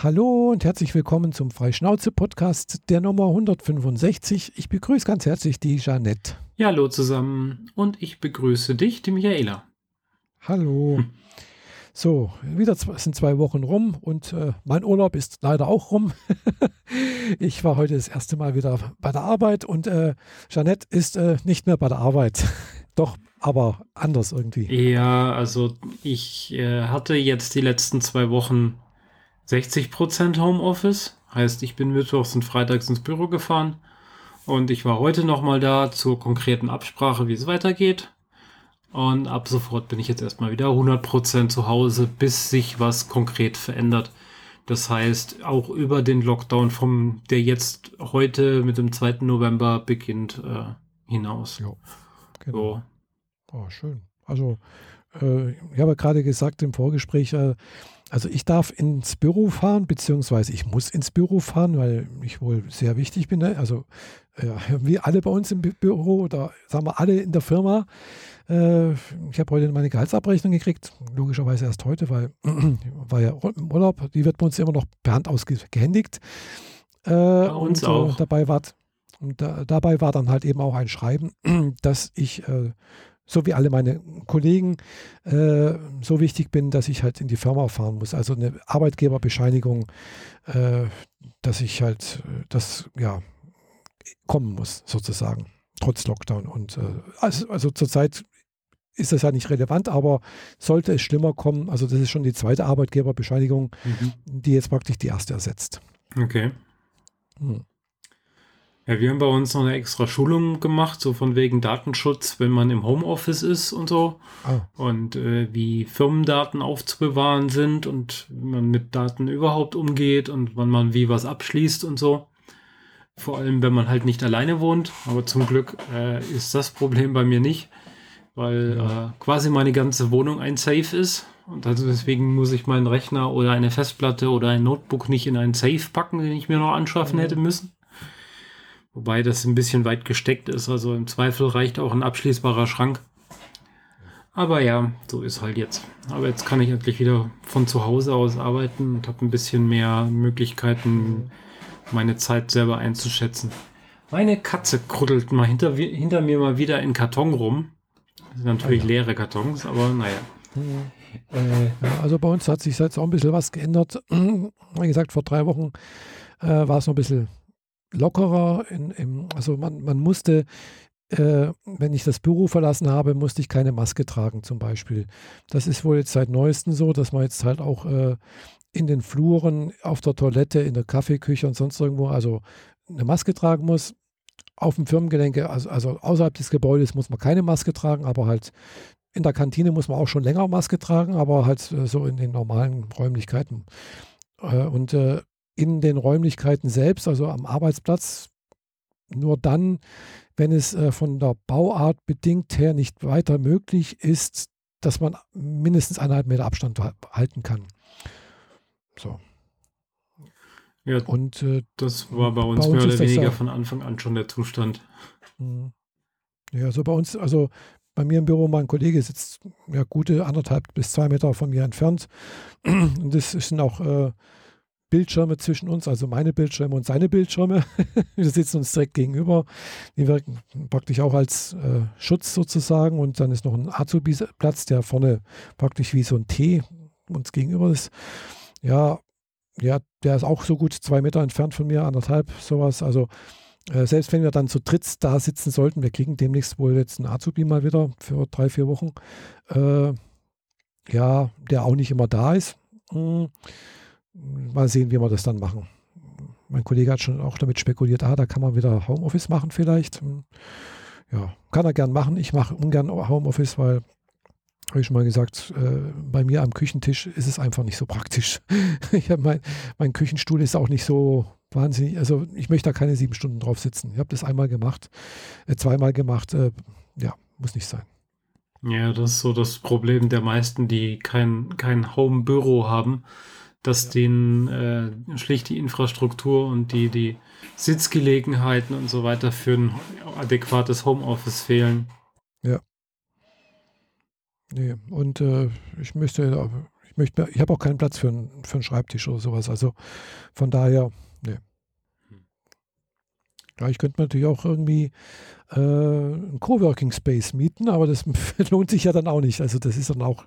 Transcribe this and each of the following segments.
Hallo und herzlich willkommen zum Freischnauze-Podcast der Nummer 165. Ich begrüße ganz herzlich die Jeanette. Ja, hallo zusammen und ich begrüße dich, die Michaela. Hallo. Hm. So, wieder sind zwei Wochen rum und äh, mein Urlaub ist leider auch rum. ich war heute das erste Mal wieder bei der Arbeit und äh, Jeanette ist äh, nicht mehr bei der Arbeit. Doch, aber anders irgendwie. Ja, also ich äh, hatte jetzt die letzten zwei Wochen 60% Homeoffice. Heißt, ich bin mittwochs und freitags ins Büro gefahren. Und ich war heute nochmal da zur konkreten Absprache, wie es weitergeht. Und ab sofort bin ich jetzt erstmal wieder 100% zu Hause, bis sich was konkret verändert. Das heißt, auch über den Lockdown vom, der jetzt heute mit dem 2. November beginnt, äh, hinaus. Ja, genau. So. Oh, schön. Also, äh, ich habe gerade gesagt im Vorgespräch, äh, also ich darf ins Büro fahren, beziehungsweise ich muss ins Büro fahren, weil ich wohl sehr wichtig bin. Ne? Also äh, wie alle bei uns im Büro oder sagen wir alle in der Firma. Äh, ich habe heute meine Gehaltsabrechnung gekriegt, logischerweise erst heute, weil war ja im Urlaub. Die wird bei uns immer noch per Hand ausgehändigt. Äh, bei uns und, äh, auch. dabei war, und da, dabei war dann halt eben auch ein Schreiben, dass ich äh, so wie alle meine Kollegen, äh, so wichtig bin, dass ich halt in die Firma fahren muss. Also eine Arbeitgeberbescheinigung, äh, dass ich halt äh, das, ja, kommen muss, sozusagen, trotz Lockdown. Und äh, also, also zurzeit ist das ja nicht relevant, aber sollte es schlimmer kommen, also das ist schon die zweite Arbeitgeberbescheinigung, mhm. die jetzt praktisch die erste ersetzt. Okay. Hm. Ja, wir haben bei uns noch eine extra Schulung gemacht, so von wegen Datenschutz, wenn man im Homeoffice ist und so. Ah. Und äh, wie Firmendaten aufzubewahren sind und wie man mit Daten überhaupt umgeht und wann man wie was abschließt und so. Vor allem, wenn man halt nicht alleine wohnt. Aber zum Glück äh, ist das Problem bei mir nicht, weil ja. äh, quasi meine ganze Wohnung ein Safe ist. Und also deswegen muss ich meinen Rechner oder eine Festplatte oder ein Notebook nicht in einen Safe packen, den ich mir noch anschaffen ja. hätte müssen. Wobei das ein bisschen weit gesteckt ist. Also im Zweifel reicht auch ein abschließbarer Schrank. Aber ja, so ist halt jetzt. Aber jetzt kann ich endlich wieder von zu Hause aus arbeiten und habe ein bisschen mehr Möglichkeiten, meine Zeit selber einzuschätzen. Meine Katze kruddelt mal hinter, hinter mir mal wieder in Karton rum. Das sind natürlich ah, ja. leere Kartons, aber naja. Äh, ja, also bei uns hat sich jetzt auch ein bisschen was geändert. Wie gesagt, vor drei Wochen äh, war es noch ein bisschen lockerer. In, im, also man, man musste, äh, wenn ich das Büro verlassen habe, musste ich keine Maske tragen zum Beispiel. Das ist wohl jetzt seit neuestem so, dass man jetzt halt auch äh, in den Fluren, auf der Toilette, in der Kaffeeküche und sonst irgendwo, also eine Maske tragen muss. Auf dem Firmengelenke, also, also außerhalb des Gebäudes muss man keine Maske tragen, aber halt in der Kantine muss man auch schon länger Maske tragen, aber halt äh, so in den normalen Räumlichkeiten. Äh, und äh, in den Räumlichkeiten selbst, also am Arbeitsplatz, nur dann, wenn es äh, von der Bauart bedingt her nicht weiter möglich ist, dass man mindestens eineinhalb Meter Abstand halten kann. So. Ja, und äh, das war bei uns, bei uns mehr oder weniger ja, von Anfang an schon der Zustand. Mhm. Ja, so bei uns, also bei mir im Büro, mein Kollege sitzt ja gute anderthalb bis zwei Meter von mir entfernt. Und das sind auch äh, Bildschirme zwischen uns, also meine Bildschirme und seine Bildschirme. Wir sitzen uns direkt gegenüber. Die wirken praktisch auch als äh, Schutz sozusagen. Und dann ist noch ein Azubi-Platz, der vorne praktisch wie so ein T uns gegenüber ist. Ja, ja, der ist auch so gut zwei Meter entfernt von mir, anderthalb, sowas. Also äh, selbst wenn wir dann zu dritt da sitzen sollten, wir kriegen demnächst wohl jetzt einen Azubi mal wieder für drei, vier Wochen. Äh, ja, der auch nicht immer da ist. Hm mal sehen, wie wir das dann machen. Mein Kollege hat schon auch damit spekuliert, ah, da kann man wieder Homeoffice machen vielleicht. Hm. Ja, kann er gern machen. Ich mache ungern Homeoffice, weil, habe ich schon mal gesagt, äh, bei mir am Küchentisch ist es einfach nicht so praktisch. ich mein, mein Küchenstuhl ist auch nicht so wahnsinnig, also ich möchte da keine sieben Stunden drauf sitzen. Ich habe das einmal gemacht, äh, zweimal gemacht. Äh, ja, muss nicht sein. Ja, das ist so das Problem der meisten, die kein, kein Home-Büro haben dass ja. denen äh, schlicht die Infrastruktur und die, die Sitzgelegenheiten und so weiter für ein adäquates Homeoffice fehlen. Ja. Nee, und äh, ich möchte, möchte, ich habe auch keinen Platz für, ein, für einen Schreibtisch oder sowas. Also von daher, ne. Ja, ich könnte natürlich auch irgendwie äh, einen Coworking Space mieten, aber das lohnt sich ja dann auch nicht. Also das ist dann auch,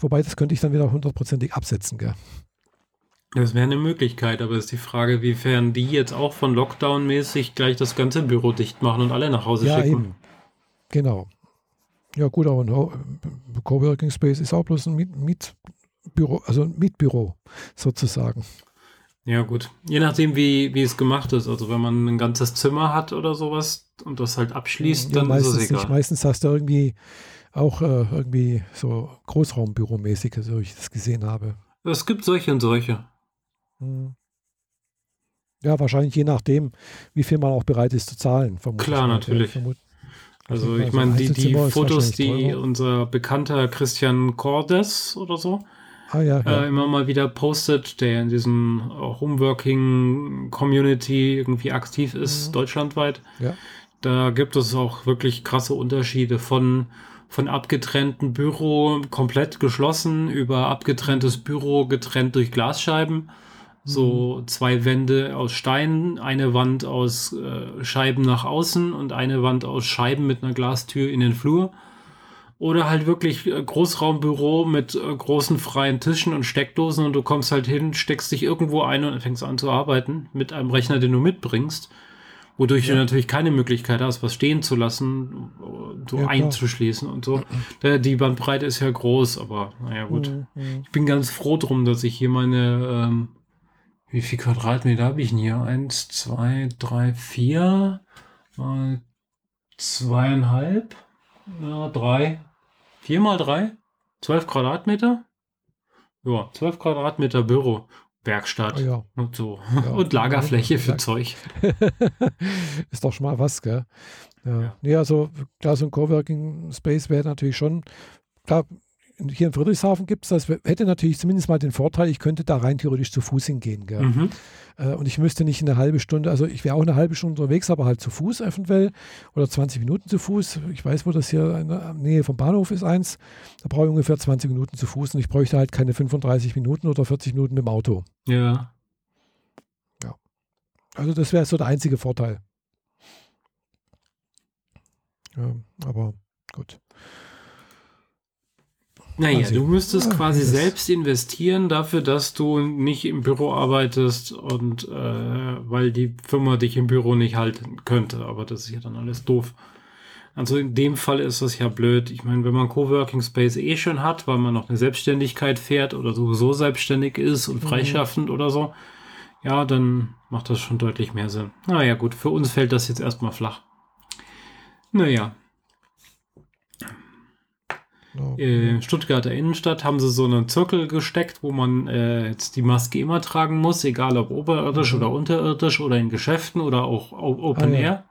wobei das könnte ich dann wieder hundertprozentig absetzen, gell? Das wäre eine Möglichkeit, aber ist die Frage, wiefern die jetzt auch von Lockdown-mäßig gleich das ganze Büro dicht machen und alle nach Hause ja, schicken. Eben. Genau. Ja, gut, aber ein Coworking Space ist auch bloß ein Miet Mietbüro, also ein Mietbüro sozusagen. Ja, gut. Je nachdem, wie, wie es gemacht ist. Also, wenn man ein ganzes Zimmer hat oder sowas und das halt abschließt, ja, dann ist es egal. Nicht. Meistens hast du irgendwie auch äh, irgendwie so Großraumbüromäßig, so ich das gesehen habe. Es gibt solche und solche. Hm. Ja, wahrscheinlich je nachdem, wie viel man auch bereit ist zu zahlen. Klar, natürlich. Ja, also, also ich meine, die, die Fotos, die unser bekannter Christian Cordes oder so ah, ja, ja. Äh, immer mal wieder postet, der in diesem Homeworking Community irgendwie aktiv ist, mhm. deutschlandweit. Ja. Da gibt es auch wirklich krasse Unterschiede von von abgetrennten Büro komplett geschlossen über abgetrenntes Büro getrennt durch Glasscheiben so mhm. zwei Wände aus Stein, eine Wand aus äh, Scheiben nach außen und eine Wand aus Scheiben mit einer Glastür in den Flur. Oder halt wirklich äh, Großraumbüro mit äh, großen freien Tischen und Steckdosen und du kommst halt hin, steckst dich irgendwo ein und fängst an zu arbeiten mit einem Rechner, den du mitbringst. Wodurch ja. du natürlich keine Möglichkeit hast, was stehen zu lassen, so ja, einzuschließen und so. Die Bandbreite ist ja groß, aber naja gut. Mhm. mhm. Ich bin ganz froh drum, dass ich hier meine ähm, wie viel Quadratmeter habe ich denn hier? Eins, zwei, drei, vier mal zweieinhalb, ja, drei, vier mal drei, zwölf Quadratmeter. Ja, zwölf Quadratmeter Büro. Werkstatt oh ja. und so. Ja. Und Lagerfläche für Zeug. ist doch schon mal was, gell? Ja. ja. Nee, also klar, so ein Coworking Space wäre natürlich schon, klar, hier in Friedrichshafen gibt es das, hätte natürlich zumindest mal den Vorteil, ich könnte da rein theoretisch zu Fuß hingehen. Mhm. Äh, und ich müsste nicht eine halbe Stunde, also ich wäre auch eine halbe Stunde unterwegs, aber halt zu Fuß eventuell oder 20 Minuten zu Fuß. Ich weiß, wo das hier in der Nähe vom Bahnhof ist, eins. Da brauche ich ungefähr 20 Minuten zu Fuß und ich bräuchte halt keine 35 Minuten oder 40 Minuten mit dem Auto. Ja. Ja. Also das wäre so der einzige Vorteil. Ja, aber gut. Naja, also, du müsstest ja, quasi selbst investieren dafür, dass du nicht im Büro arbeitest und äh, weil die Firma dich im Büro nicht halten könnte. Aber das ist ja dann alles doof. Also in dem Fall ist das ja blöd. Ich meine, wenn man Coworking Space eh schon hat, weil man noch eine Selbstständigkeit fährt oder sowieso selbstständig ist und mhm. freischaffend mhm. oder so, ja, dann macht das schon deutlich mehr Sinn. Naja, gut, für uns fällt das jetzt erstmal flach. Naja, Genau. In Stuttgarter Innenstadt haben sie so einen Zirkel gesteckt, wo man äh, jetzt die Maske immer tragen muss, egal ob oberirdisch mhm. oder unterirdisch oder in Geschäften oder auch Open ah, Air. Ja.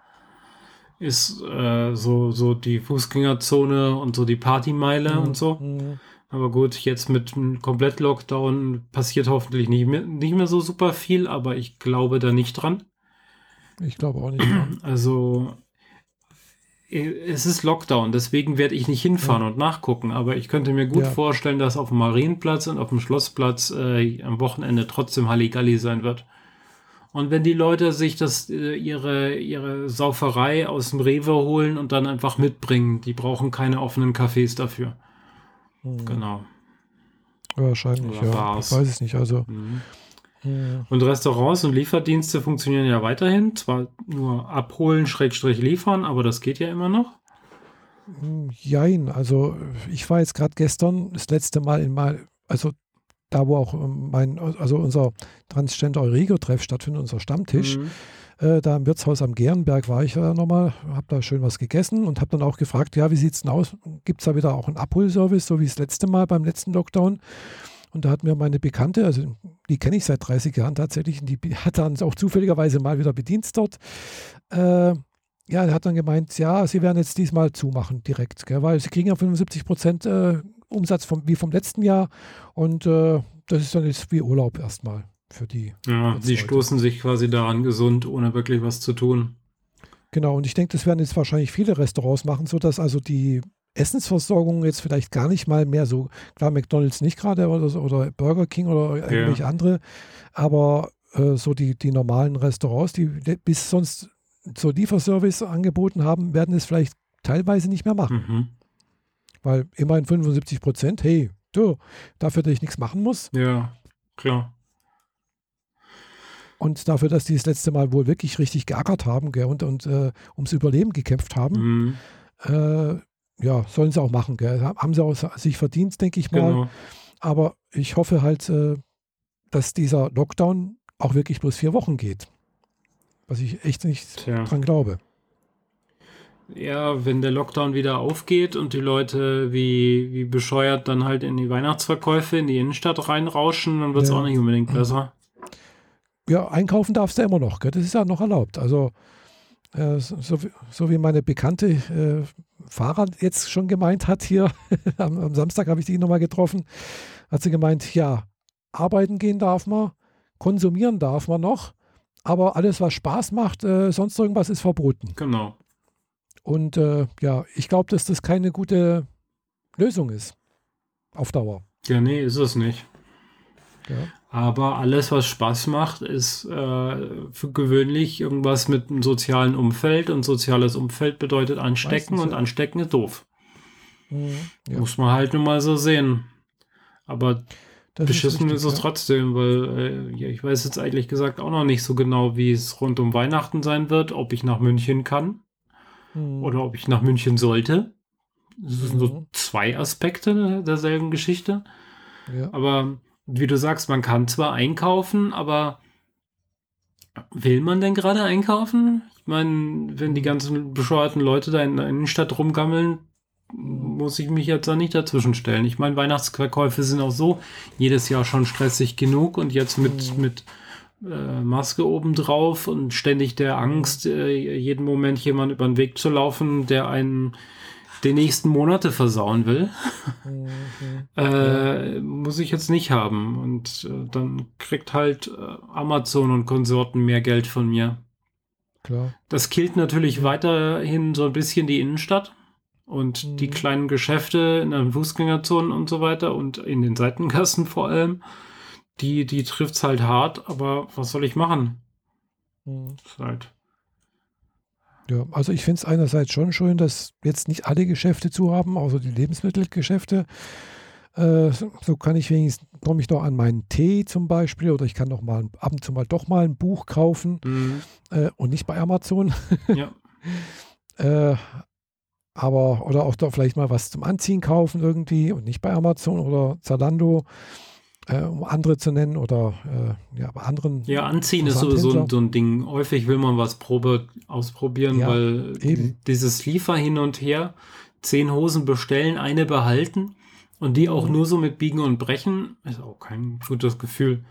Ist äh, so, so die Fußgängerzone und so die Partymeile mhm. und so. Mhm. Aber gut, jetzt mit einem Komplett-Lockdown passiert hoffentlich nicht mehr, nicht mehr so super viel, aber ich glaube da nicht dran. Ich glaube auch nicht dran. Also es ist Lockdown, deswegen werde ich nicht hinfahren ja. und nachgucken, aber ich könnte mir gut ja. vorstellen, dass auf dem Marienplatz und auf dem Schlossplatz äh, am Wochenende trotzdem Halligalli sein wird. Und wenn die Leute sich das, äh, ihre, ihre Sauferei aus dem Rewe holen und dann einfach mitbringen, die brauchen keine offenen Cafés dafür. Mhm. Genau. Wahrscheinlich, Oder ja. Bars. Ich weiß es nicht. Also, mhm. Und Restaurants und Lieferdienste funktionieren ja weiterhin. Zwar nur abholen, Schrägstrich liefern, aber das geht ja immer noch. Jein, also ich war jetzt gerade gestern das letzte Mal in mal, also da wo auch mein, also unser Transgender Eurigo-Treff stattfindet, unser Stammtisch, mhm. äh, da im Wirtshaus am Gernberg war ich ja nochmal, habe da schön was gegessen und habe dann auch gefragt, ja, wie sieht es denn aus? Gibt es da wieder auch einen Abholservice, so wie das letzte Mal beim letzten Lockdown? Und da hat mir meine Bekannte, also die kenne ich seit 30 Jahren tatsächlich, und die hat dann auch zufälligerweise mal wieder bedient dort. Äh, ja, hat dann gemeint, ja, sie werden jetzt diesmal zumachen direkt, gell, weil sie kriegen ja 75 Prozent äh, Umsatz vom, wie vom letzten Jahr und äh, das ist dann jetzt wie Urlaub erstmal für die. Ja, die stoßen sich quasi daran gesund, ohne wirklich was zu tun. Genau, und ich denke, das werden jetzt wahrscheinlich viele Restaurants machen, sodass also die Essensversorgung jetzt vielleicht gar nicht mal mehr so, klar, McDonalds nicht gerade oder, oder Burger King oder irgendwelche ja. andere, aber äh, so die, die normalen Restaurants, die bis sonst so Lieferservice angeboten haben, werden es vielleicht teilweise nicht mehr machen. Mhm. Weil immerhin 75 Prozent, hey, du, dafür, dass ich nichts machen muss. Ja, klar. Und dafür, dass die das letzte Mal wohl wirklich richtig geackert haben gell, und, und äh, ums Überleben gekämpft haben, mhm. äh, ja, sollen sie auch machen. Gell. Haben sie auch sich verdient, denke ich mal. Genau. Aber ich hoffe halt, äh, dass dieser Lockdown auch wirklich bloß vier Wochen geht. Was ich echt nicht Tja. dran glaube. Ja, wenn der Lockdown wieder aufgeht und die Leute wie, wie bescheuert dann halt in die Weihnachtsverkäufe in die Innenstadt reinrauschen, dann wird es ja. auch nicht unbedingt besser. Ja, einkaufen darfst du immer noch, gell? das ist ja noch erlaubt. Also äh, so, so, wie meine bekannte äh, Fahrer jetzt schon gemeint hat hier, am, am, Samstag habe ich die nochmal getroffen, hat sie gemeint, ja, arbeiten gehen darf man, konsumieren darf man noch, aber alles, was Spaß macht, äh, sonst irgendwas ist verboten. Genau. Und äh, ja, ich glaube, dass das keine gute Lösung ist. Auf Dauer. Ja, nee, ist es nicht. Ja. Aber alles, was Spaß macht, ist äh, für gewöhnlich irgendwas mit einem sozialen Umfeld. Und soziales Umfeld bedeutet anstecken Meistens, und anstecken ist doof. Mhm, ja. Muss man halt nun mal so sehen. Aber das beschissen ist, richtig, ist es ja. trotzdem, weil äh, ja, ich weiß jetzt eigentlich gesagt auch noch nicht so genau, wie es rund um Weihnachten sein wird, ob ich nach München kann mhm. oder ob ich nach München sollte. Das sind so mhm. zwei Aspekte derselben Geschichte. Ja. Aber wie du sagst, man kann zwar einkaufen, aber will man denn gerade einkaufen? Ich meine, wenn die ganzen bescheuerten Leute da in der Innenstadt rumgammeln, muss ich mich jetzt da nicht dazwischen stellen. Ich meine, Weihnachtsverkäufe sind auch so jedes Jahr schon stressig genug und jetzt mit, mhm. mit äh, Maske obendrauf und ständig der Angst, äh, jeden Moment jemand über den Weg zu laufen, der einen die nächsten Monate versauen will, mhm. äh, muss ich jetzt nicht haben. Und äh, dann kriegt halt äh, Amazon und Konsorten mehr Geld von mir. Klar. Das killt natürlich ja. weiterhin so ein bisschen die Innenstadt und mhm. die kleinen Geschäfte in den Fußgängerzonen und so weiter und in den Seitengassen vor allem. Die, die trifft es halt hart, aber was soll ich machen? Mhm. Ist halt ja, also ich finde es einerseits schon schön, dass jetzt nicht alle Geschäfte zu haben, außer die Lebensmittelgeschäfte. Äh, so kann ich wenigstens, komme ich doch an meinen Tee zum Beispiel oder ich kann noch mal ab und zu mal doch mal ein Buch kaufen mhm. äh, und nicht bei Amazon. Ja. äh, aber, oder auch doch vielleicht mal was zum Anziehen kaufen irgendwie und nicht bei Amazon oder Zalando äh, um andere zu nennen oder äh, ja, bei anderen. Ja, anziehen ist sowieso so, so ein Ding. Häufig will man was Probe ausprobieren, ja, weil eben. dieses Liefer hin und her, zehn Hosen bestellen, eine behalten und die auch mhm. nur so mit Biegen und Brechen, ist auch kein gutes Gefühl.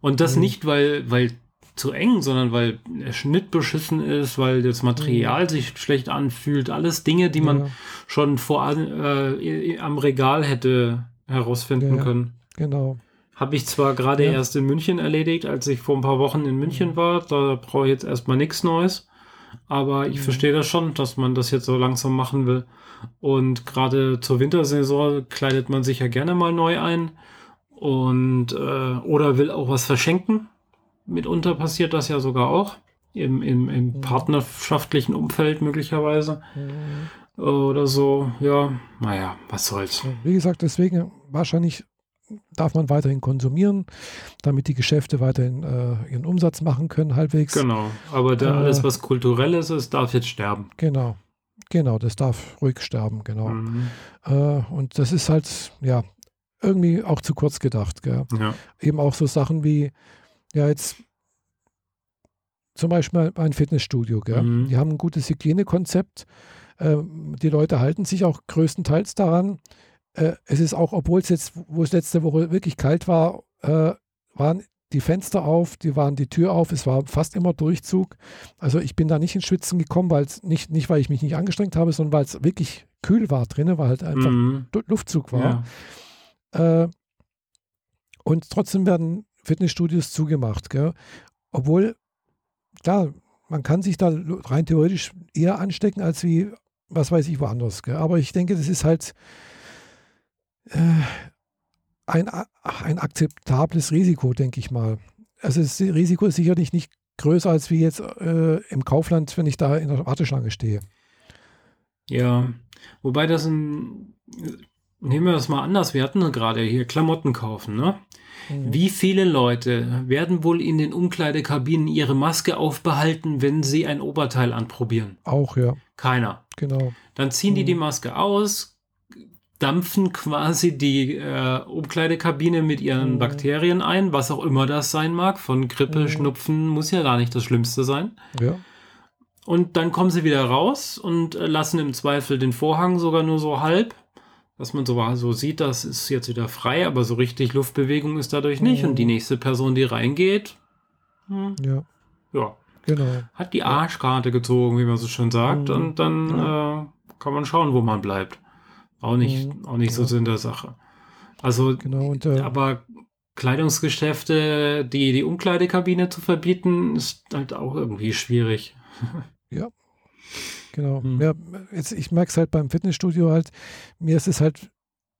Und das mhm. nicht, weil, weil zu eng, sondern weil der Schnitt beschissen ist, weil das Material mhm. sich schlecht anfühlt. Alles Dinge, die man ja. schon vor äh, am Regal hätte herausfinden ja, können. Genau. Habe ich zwar gerade ja. erst in München erledigt, als ich vor ein paar Wochen in München war. Da brauche ich jetzt erstmal nichts Neues. Aber ich mhm. verstehe das schon, dass man das jetzt so langsam machen will. Und gerade zur Wintersaison kleidet man sich ja gerne mal neu ein. Und äh, oder will auch was verschenken. Mitunter passiert das ja sogar auch. Im, im, im mhm. partnerschaftlichen Umfeld möglicherweise. Mhm. Oder so, ja, naja, was soll's. Wie gesagt, deswegen wahrscheinlich darf man weiterhin konsumieren, damit die Geschäfte weiterhin äh, ihren Umsatz machen können, halbwegs. Genau, aber da äh, alles, was kulturelles ist, darf jetzt sterben. Genau, genau, das darf ruhig sterben, genau. Mhm. Äh, und das ist halt, ja, irgendwie auch zu kurz gedacht. Ja. Eben auch so Sachen wie, ja, jetzt zum Beispiel ein Fitnessstudio? Mhm. die haben ein gutes Hygienekonzept. Ähm, die Leute halten sich auch größtenteils daran äh, es ist auch, obwohl es jetzt, wo es letzte Woche wirklich kalt war, äh, waren die Fenster auf, die waren die Tür auf, es war fast immer Durchzug. Also ich bin da nicht ins Schwitzen gekommen, weil es nicht, nicht, weil ich mich nicht angestrengt habe, sondern weil es wirklich kühl war drinnen, weil halt einfach mhm. Luftzug war. Ja. Äh, und trotzdem werden Fitnessstudios zugemacht. Gell? Obwohl, klar, man kann sich da rein theoretisch eher anstecken als wie was weiß ich, woanders. Gell? Aber ich denke, das ist halt ein, ein akzeptables Risiko, denke ich mal. Also das Risiko ist sicherlich nicht größer als wie jetzt äh, im Kaufland, wenn ich da in der Warteschlange stehe. Ja, wobei das ein, nehmen wir das mal anders, wir hatten gerade hier Klamotten kaufen, ne? Mhm. Wie viele Leute werden wohl in den Umkleidekabinen ihre Maske aufbehalten, wenn sie ein Oberteil anprobieren? Auch, ja. Keiner. Genau. Dann ziehen mhm. die die Maske aus, dampfen quasi die äh, Umkleidekabine mit ihren mhm. Bakterien ein, was auch immer das sein mag. Von Grippe, mhm. Schnupfen muss ja gar nicht das Schlimmste sein. Ja. Und dann kommen sie wieder raus und äh, lassen im Zweifel den Vorhang sogar nur so halb, dass man so, so sieht, das ist jetzt wieder frei, aber so richtig Luftbewegung ist dadurch nicht. Mhm. Und die nächste Person, die reingeht, hm, ja. ja. Genau. Hat die Arschkarte gezogen, wie man so schön sagt. Mhm. Und dann äh, kann man schauen, wo man bleibt. Auch nicht, mhm. auch nicht so Sinn der Sache. Also, genau, und, äh, aber Kleidungsgeschäfte, die die Umkleidekabine zu verbieten, ist halt auch irgendwie schwierig. Ja, genau. Hm. Ja, jetzt, ich merke es halt beim Fitnessstudio halt, mir ist es halt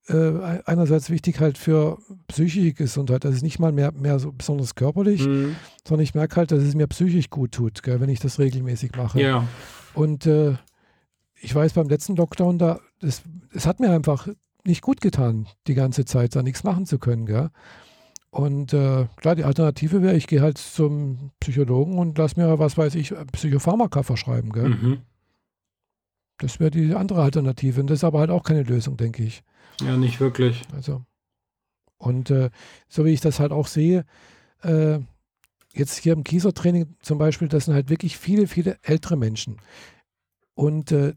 äh, einerseits wichtig halt für psychische Gesundheit. Das ist nicht mal mehr, mehr so besonders körperlich, hm. sondern ich merke halt, dass es mir psychisch gut tut, gell, wenn ich das regelmäßig mache. Ja. Und äh, ich weiß beim letzten Lockdown, da, es hat mir einfach nicht gut getan, die ganze Zeit da nichts machen zu können. Gell? Und äh, klar, die Alternative wäre, ich gehe halt zum Psychologen und lass mir, was weiß ich, Psychopharmaka verschreiben. Gell? Mhm. Das wäre die andere Alternative. Und das ist aber halt auch keine Lösung, denke ich. Ja, nicht wirklich. Also. Und äh, so wie ich das halt auch sehe, äh, jetzt hier im Kiesertraining zum Beispiel, das sind halt wirklich viele, viele ältere Menschen. Und äh,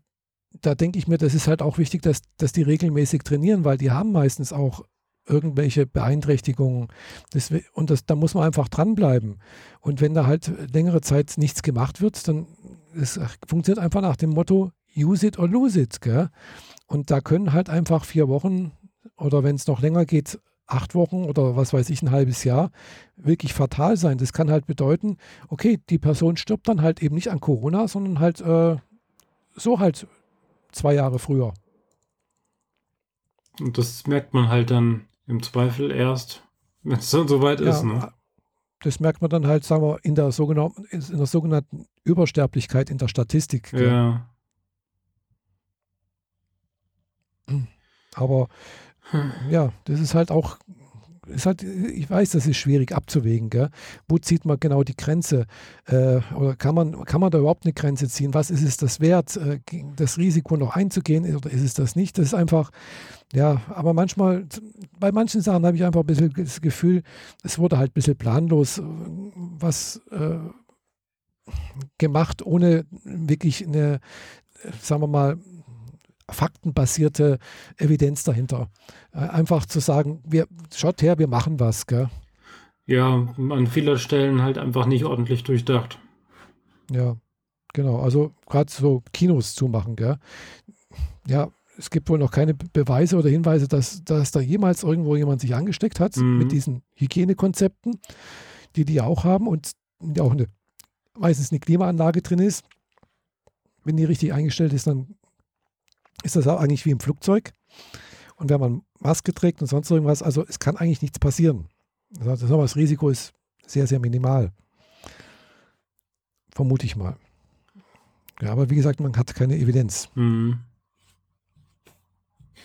da denke ich mir, das ist halt auch wichtig, dass, dass die regelmäßig trainieren, weil die haben meistens auch irgendwelche Beeinträchtigungen. Das, und das, da muss man einfach dranbleiben. Und wenn da halt längere Zeit nichts gemacht wird, dann es funktioniert einfach nach dem Motto, use it or lose it. Gell? Und da können halt einfach vier Wochen oder wenn es noch länger geht, acht Wochen oder was weiß ich, ein halbes Jahr wirklich fatal sein. Das kann halt bedeuten, okay, die Person stirbt dann halt eben nicht an Corona, sondern halt äh, so halt zwei Jahre früher. Und das merkt man halt dann im Zweifel erst, wenn es dann soweit ja, ist. Ne? Das merkt man dann halt, sagen wir, in der sogenannten, in der sogenannten Übersterblichkeit in der Statistik. Ja. Aber hm. ja, das ist halt auch ist halt, ich weiß, das ist schwierig abzuwägen. Gell? Wo zieht man genau die Grenze? Äh, oder kann man, kann man da überhaupt eine Grenze ziehen? Was ist es das wert, äh, das Risiko noch einzugehen oder ist es das nicht? Das ist einfach, ja, aber manchmal, bei manchen Sachen habe ich einfach ein bisschen das Gefühl, es wurde halt ein bisschen planlos was äh, gemacht, ohne wirklich eine, sagen wir mal, faktenbasierte Evidenz dahinter. Äh, einfach zu sagen, wir, schaut her, wir machen was. Gell? Ja, an vielen Stellen halt einfach nicht ordentlich durchdacht. Ja, genau. Also gerade so Kinos zumachen. Gell? Ja, es gibt wohl noch keine Beweise oder Hinweise, dass, dass da jemals irgendwo jemand sich angesteckt hat mhm. mit diesen Hygienekonzepten, die die auch haben und auch eine, meistens eine Klimaanlage drin ist. Wenn die richtig eingestellt ist, dann ist das auch eigentlich wie im Flugzeug. Und wenn man Maske trägt und sonst irgendwas, also es kann eigentlich nichts passieren. Das, das Risiko ist sehr, sehr minimal. Vermute ich mal. Ja, aber wie gesagt, man hat keine Evidenz. Mhm.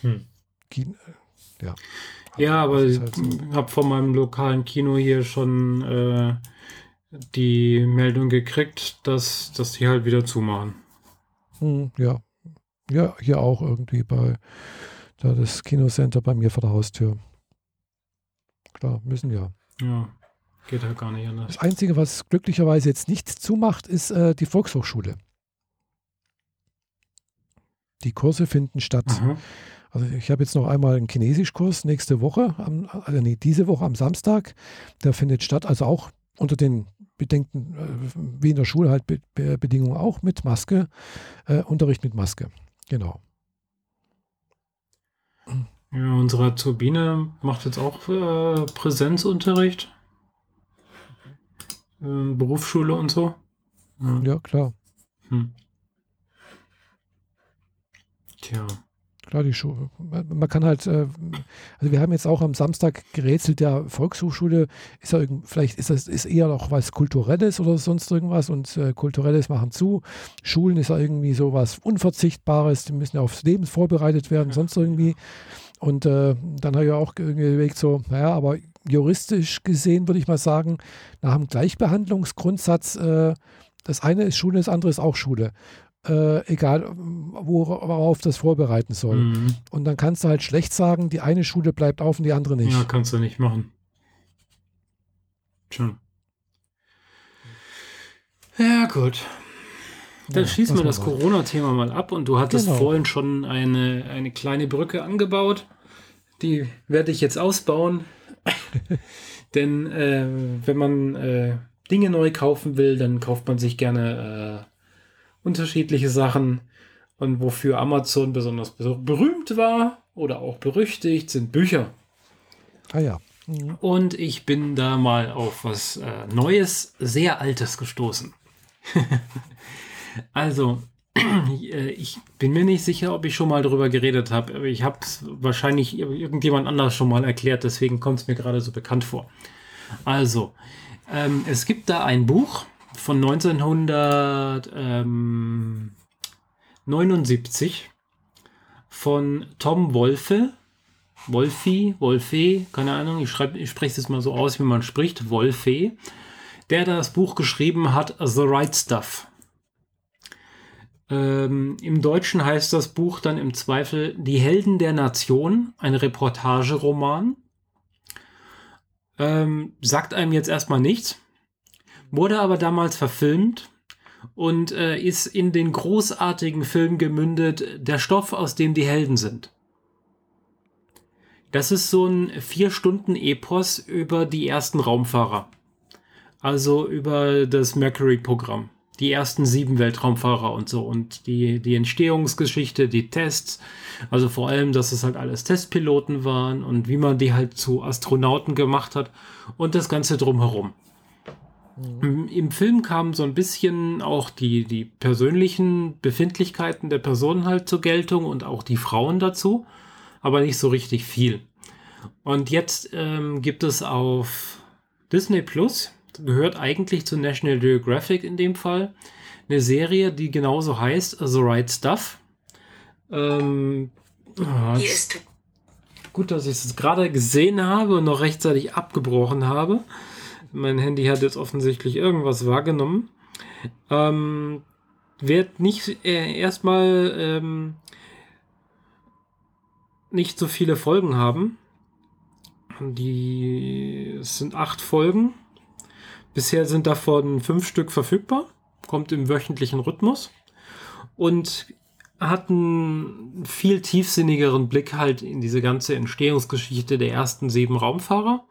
Hm. Ja. Ja, aber ich halt so. habe von meinem lokalen Kino hier schon äh, die Meldung gekriegt, dass, dass die halt wieder zumachen. Hm, ja, ja, hier auch irgendwie bei da das Kinocenter bei mir vor der Haustür. Klar, müssen ja. Ja, geht halt gar nicht anders. Das Einzige, was glücklicherweise jetzt nicht zumacht, ist äh, die Volkshochschule. Die Kurse finden statt. Aha. Also ich habe jetzt noch einmal einen Chinesischkurs nächste Woche, am, also nee, diese Woche am Samstag. Der findet statt, also auch unter den Bedenken, äh, wie in der Schule halt Be Be Bedingungen auch mit Maske, äh, Unterricht mit Maske. Genau. Ja, unsere Turbine macht jetzt auch äh, Präsenzunterricht. Äh, Berufsschule und so. Ja, ja klar. Hm. Tja. Klar, die Schule. Man kann halt, äh, also wir haben jetzt auch am Samstag gerätselt, der Volkshochschule ist ja vielleicht ist das ist eher noch was Kulturelles oder sonst irgendwas und äh, Kulturelles machen zu. Schulen ist ja irgendwie so was Unverzichtbares, die müssen ja aufs Leben vorbereitet werden, sonst irgendwie. Und äh, dann habe ich auch überlegt, so, naja, aber juristisch gesehen würde ich mal sagen, nach dem Gleichbehandlungsgrundsatz, äh, das eine ist Schule, das andere ist auch Schule äh, egal worauf das vorbereiten soll. Mhm. Und dann kannst du halt schlecht sagen, die eine Schule bleibt auf und die andere nicht. Ja, kannst du nicht machen. Schon. Ja, gut. Dann ja, schließen wir das Corona-Thema mal ab und du hattest genau. vorhin schon eine, eine kleine Brücke angebaut. Die werde ich jetzt ausbauen. Denn äh, wenn man äh, Dinge neu kaufen will, dann kauft man sich gerne äh, unterschiedliche Sachen. Und wofür Amazon besonders berühmt war oder auch berüchtigt, sind Bücher. Ah ja. Mhm. Und ich bin da mal auf was äh, Neues, sehr Altes gestoßen. also, äh, ich bin mir nicht sicher, ob ich schon mal darüber geredet habe, aber ich habe es wahrscheinlich irgendjemand anders schon mal erklärt, deswegen kommt es mir gerade so bekannt vor. Also, ähm, es gibt da ein Buch, von 1979 von Tom Wolfe. Wolfi, Wolfe, keine Ahnung, ich, ich spreche es mal so aus, wie man spricht, Wolfe, der das Buch geschrieben hat, The Right Stuff. Ähm, Im Deutschen heißt das Buch dann im Zweifel Die Helden der Nation, ein Reportageroman. Ähm, sagt einem jetzt erstmal nichts wurde aber damals verfilmt und äh, ist in den großartigen Film gemündet, der Stoff, aus dem die Helden sind. Das ist so ein vier Stunden Epos über die ersten Raumfahrer. Also über das Mercury-Programm. Die ersten sieben Weltraumfahrer und so. Und die, die Entstehungsgeschichte, die Tests. Also vor allem, dass es halt alles Testpiloten waren und wie man die halt zu Astronauten gemacht hat. Und das Ganze drumherum. Mhm. Im Film kamen so ein bisschen auch die, die persönlichen Befindlichkeiten der Personen halt zur Geltung und auch die Frauen dazu, aber nicht so richtig viel. Und jetzt ähm, gibt es auf Disney Plus, gehört eigentlich zu National Geographic in dem Fall, eine Serie, die genauso heißt The Right Stuff. Ähm, oh, gut, dass ich es gerade gesehen habe und noch rechtzeitig abgebrochen habe. Mein Handy hat jetzt offensichtlich irgendwas wahrgenommen. Ähm, wird nicht äh, erstmal ähm, nicht so viele Folgen haben. Die es sind acht Folgen. Bisher sind davon fünf Stück verfügbar. Kommt im wöchentlichen Rhythmus. Und hat einen viel tiefsinnigeren Blick halt in diese ganze Entstehungsgeschichte der ersten sieben Raumfahrer.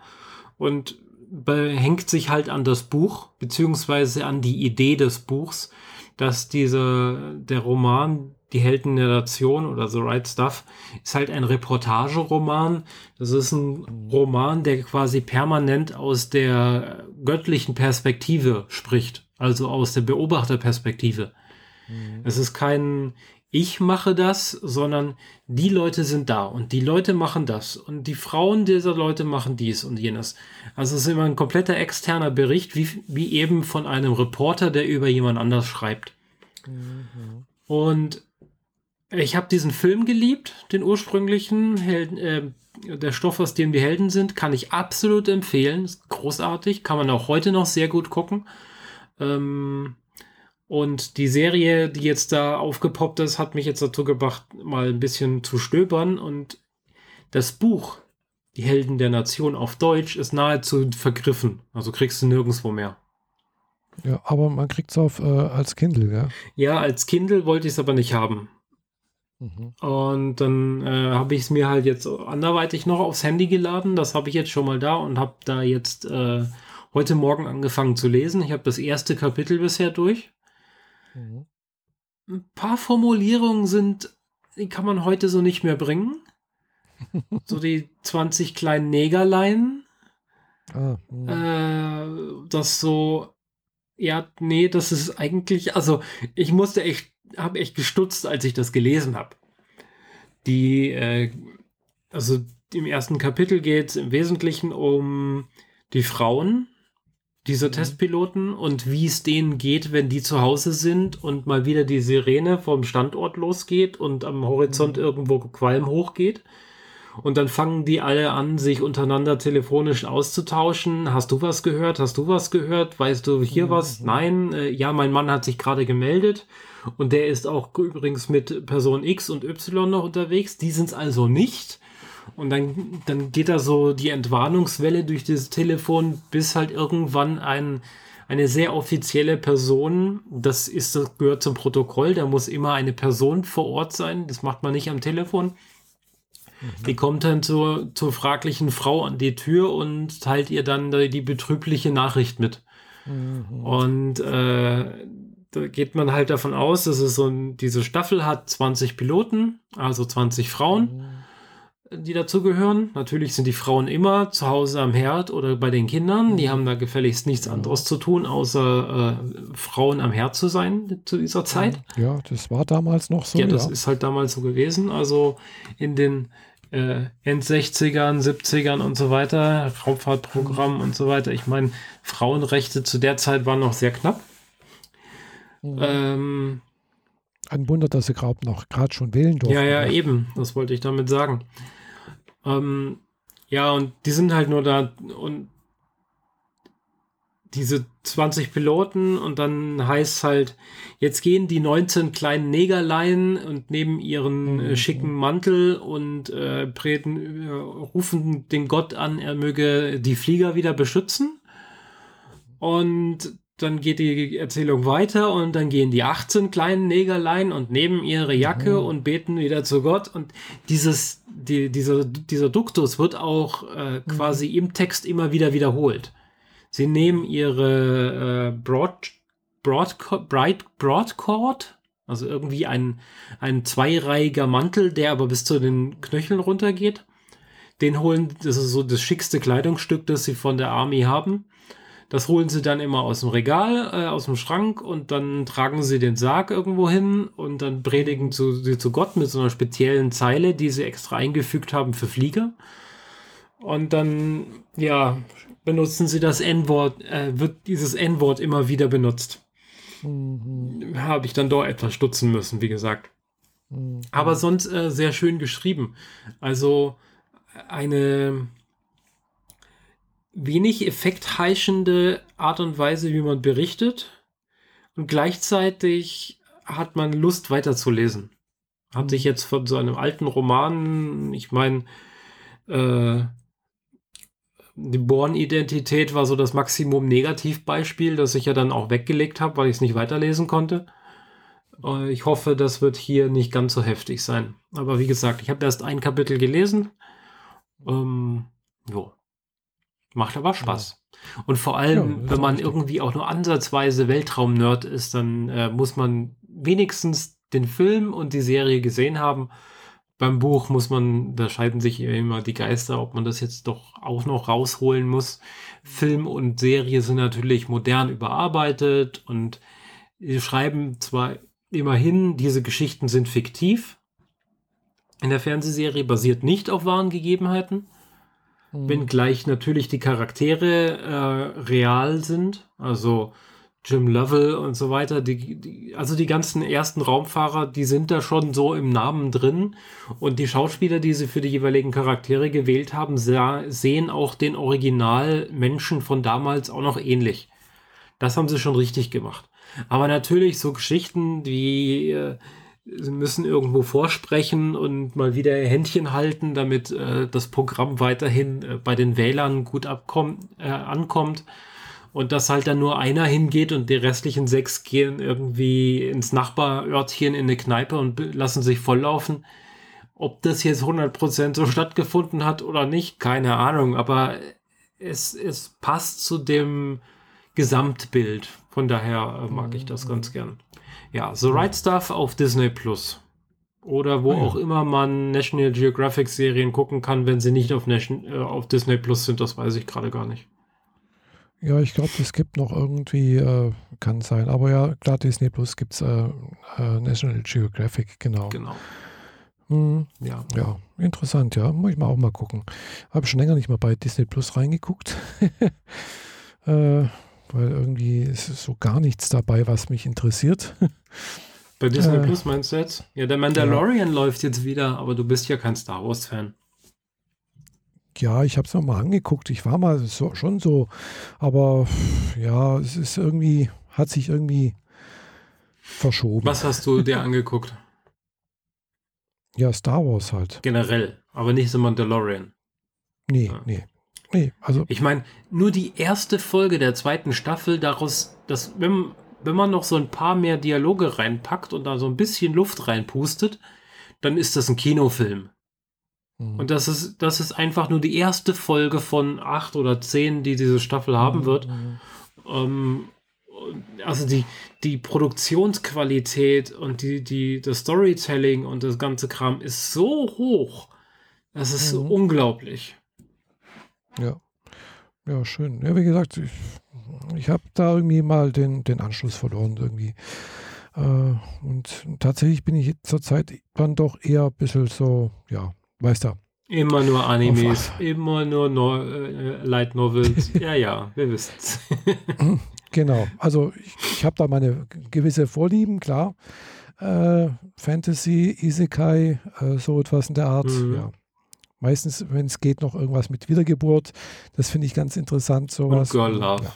Und hängt sich halt an das Buch, beziehungsweise an die Idee des Buchs, dass diese, der Roman Die Helden der Nation oder The Right Stuff ist halt ein Reportageroman. Das ist ein Roman, der quasi permanent aus der göttlichen Perspektive spricht, also aus der Beobachterperspektive. Mhm. Es ist kein ich mache das, sondern die Leute sind da und die Leute machen das und die Frauen dieser Leute machen dies und jenes. Also es ist immer ein kompletter externer Bericht, wie, wie eben von einem Reporter, der über jemand anders schreibt. Mhm. Und ich habe diesen Film geliebt, den ursprünglichen Helden, äh, der Stoff, aus dem die Helden sind, kann ich absolut empfehlen. Ist großartig, kann man auch heute noch sehr gut gucken. Ähm, und die Serie, die jetzt da aufgepoppt ist, hat mich jetzt dazu gebracht, mal ein bisschen zu stöbern. Und das Buch, Die Helden der Nation auf Deutsch, ist nahezu vergriffen. Also kriegst du nirgendwo mehr. Ja, aber man kriegt es auf äh, als Kindle, ja? Ja, als Kindle wollte ich es aber nicht haben. Mhm. Und dann äh, habe ich es mir halt jetzt anderweitig noch aufs Handy geladen. Das habe ich jetzt schon mal da und habe da jetzt äh, heute Morgen angefangen zu lesen. Ich habe das erste Kapitel bisher durch. Mhm. Ein paar Formulierungen sind, die kann man heute so nicht mehr bringen. so die 20 kleinen Negerlein. Ah, äh, das so, ja, nee, das ist eigentlich, also ich musste echt, habe echt gestutzt, als ich das gelesen habe. die, äh, also im ersten Kapitel geht es im Wesentlichen um die Frauen dieser mhm. Testpiloten und wie es denen geht, wenn die zu Hause sind und mal wieder die Sirene vom Standort losgeht und am Horizont mhm. irgendwo Qualm hochgeht. Und dann fangen die alle an, sich untereinander telefonisch auszutauschen. Hast du was gehört? Hast du was gehört? Weißt du hier mhm. was? Nein. Äh, ja, mein Mann hat sich gerade gemeldet. Und der ist auch übrigens mit Person X und Y noch unterwegs. Die sind es also nicht. Und dann, dann geht da so die Entwarnungswelle durch das Telefon, bis halt irgendwann ein, eine sehr offizielle Person, das ist, das gehört zum Protokoll, da muss immer eine Person vor Ort sein, das macht man nicht am Telefon. Mhm. Die kommt dann zur, zur fraglichen Frau an die Tür und teilt ihr dann die betrübliche Nachricht mit. Mhm. Und äh, da geht man halt davon aus, dass es so ein, diese Staffel hat 20 Piloten, also 20 Frauen. Mhm die dazugehören. Natürlich sind die Frauen immer zu Hause am Herd oder bei den Kindern. Die haben da gefälligst nichts anderes zu tun, außer äh, Frauen am Herd zu sein zu dieser Zeit. Ja, das war damals noch so. Ja, das ja. ist halt damals so gewesen. Also in den äh, End-60ern, 70ern und so weiter, Raumfahrtprogramm und so weiter. Ich meine, Frauenrechte zu der Zeit waren noch sehr knapp. Mhm. Ähm, ein Wunder, dass sie gerade noch gerade schon wählen durften. Ja, ja, eben. Das wollte ich damit sagen. Ähm, ja, und die sind halt nur da und diese 20 Piloten und dann heißt halt, jetzt gehen die 19 kleinen Negerlein und nehmen ihren äh, mhm. schicken Mantel und äh, preten, äh, rufen den Gott an, er möge die Flieger wieder beschützen. Und dann geht die Erzählung weiter und dann gehen die 18 kleinen Negerlein und nehmen ihre Jacke mhm. und beten wieder zu Gott. Und dieses, die, dieser, dieser Duktus wird auch äh, mhm. quasi mhm. im Text immer wieder wiederholt. Sie nehmen ihre äh, Broad, Broad, Bright Broadcord, also irgendwie ein, ein zweireihiger Mantel, der aber bis zu den Knöcheln runtergeht. Den holen, das ist so das schickste Kleidungsstück, das sie von der Army haben das holen sie dann immer aus dem Regal, äh, aus dem Schrank und dann tragen sie den Sarg irgendwo hin und dann predigen zu, sie zu Gott mit so einer speziellen Zeile, die sie extra eingefügt haben für Flieger. Und dann, ja, benutzen sie das N-Wort, äh, wird dieses N-Wort immer wieder benutzt. Mhm. Habe ich dann doch etwas stutzen müssen, wie gesagt. Mhm. Aber sonst äh, sehr schön geschrieben. Also eine wenig effektheischende Art und Weise, wie man berichtet. Und gleichzeitig hat man Lust weiterzulesen. Hat sich jetzt von so einem alten Roman, ich meine, äh, die Born-Identität war so das Maximum Negativbeispiel, das ich ja dann auch weggelegt habe, weil ich es nicht weiterlesen konnte. Äh, ich hoffe, das wird hier nicht ganz so heftig sein. Aber wie gesagt, ich habe erst ein Kapitel gelesen. Ähm, jo. Macht aber Spaß. Ja. Und vor allem, ja, wenn man irgendwie auch nur ansatzweise Weltraum-Nerd ist, dann äh, muss man wenigstens den Film und die Serie gesehen haben. Beim Buch muss man, da scheiden sich immer die Geister, ob man das jetzt doch auch noch rausholen muss. Film und Serie sind natürlich modern überarbeitet und sie schreiben zwar immerhin, diese Geschichten sind fiktiv. In der Fernsehserie basiert nicht auf wahren Gegebenheiten. Mhm. Wenngleich natürlich die Charaktere äh, real sind. Also Jim Lovell und so weiter. Die, die, also die ganzen ersten Raumfahrer, die sind da schon so im Namen drin. Und die Schauspieler, die sie für die jeweiligen Charaktere gewählt haben, sah, sehen auch den Originalmenschen von damals auch noch ähnlich. Das haben sie schon richtig gemacht. Aber natürlich so Geschichten wie äh, sie müssen irgendwo vorsprechen und mal wieder Händchen halten, damit äh, das Programm weiterhin äh, bei den Wählern gut abkommt, äh, ankommt. Und dass halt dann nur einer hingeht und die restlichen sechs gehen irgendwie ins Nachbarörtchen in eine Kneipe und lassen sich volllaufen. Ob das jetzt 100% so stattgefunden hat oder nicht, keine Ahnung. Aber es, es passt zu dem Gesamtbild. Von daher äh, mag ich das ganz gern. Ja, The Right Stuff auf Disney Plus. Oder wo oh ja. auch immer man National Geographic Serien gucken kann, wenn sie nicht auf, Nation, äh, auf Disney Plus sind, das weiß ich gerade gar nicht. Ja, ich glaube, es gibt noch irgendwie, äh, kann sein. Aber ja, klar, Disney Plus gibt es äh, äh, National Geographic, genau. Genau. Hm, ja. ja, interessant, ja. Muss ich mal auch mal gucken. Habe schon länger nicht mal bei Disney Plus reingeguckt. äh, weil irgendwie ist so gar nichts dabei, was mich interessiert. Bei Disney äh, Plus meinst du jetzt? Ja, der Mandalorian ja. läuft jetzt wieder, aber du bist ja kein Star Wars-Fan. Ja, ich habe es mal angeguckt. Ich war mal so, schon so, aber ja, es ist irgendwie, hat sich irgendwie verschoben. Was hast du dir angeguckt? Ja, Star Wars halt. Generell, aber nicht The Mandalorian. Nee, ja. nee. Nee, also. Ich meine, nur die erste Folge der zweiten Staffel, daraus, dass, wenn, wenn man noch so ein paar mehr Dialoge reinpackt und da so ein bisschen Luft reinpustet, dann ist das ein Kinofilm. Mhm. Und das ist, das ist einfach nur die erste Folge von acht oder zehn, die diese Staffel haben mhm. wird. Mhm. Ähm, also die, die Produktionsqualität und die, die, das Storytelling und das ganze Kram ist so hoch. Das ist mhm. unglaublich. Ja. Ja, schön. Ja, wie gesagt, ich, ich habe da irgendwie mal den, den Anschluss verloren irgendwie. Äh, und tatsächlich bin ich zurzeit dann doch eher ein bisschen so, ja, weißt du. Immer nur Animes, immer nur no äh, Light Novels. ja, ja, wir wissen es. Genau, also ich, ich habe da meine gewisse Vorlieben, klar. Äh, Fantasy, Isekai, äh, so etwas in der Art, mhm. ja. Meistens, wenn es geht, noch irgendwas mit Wiedergeburt. Das finde ich ganz interessant. Sowas. Und Girl Love. Ja.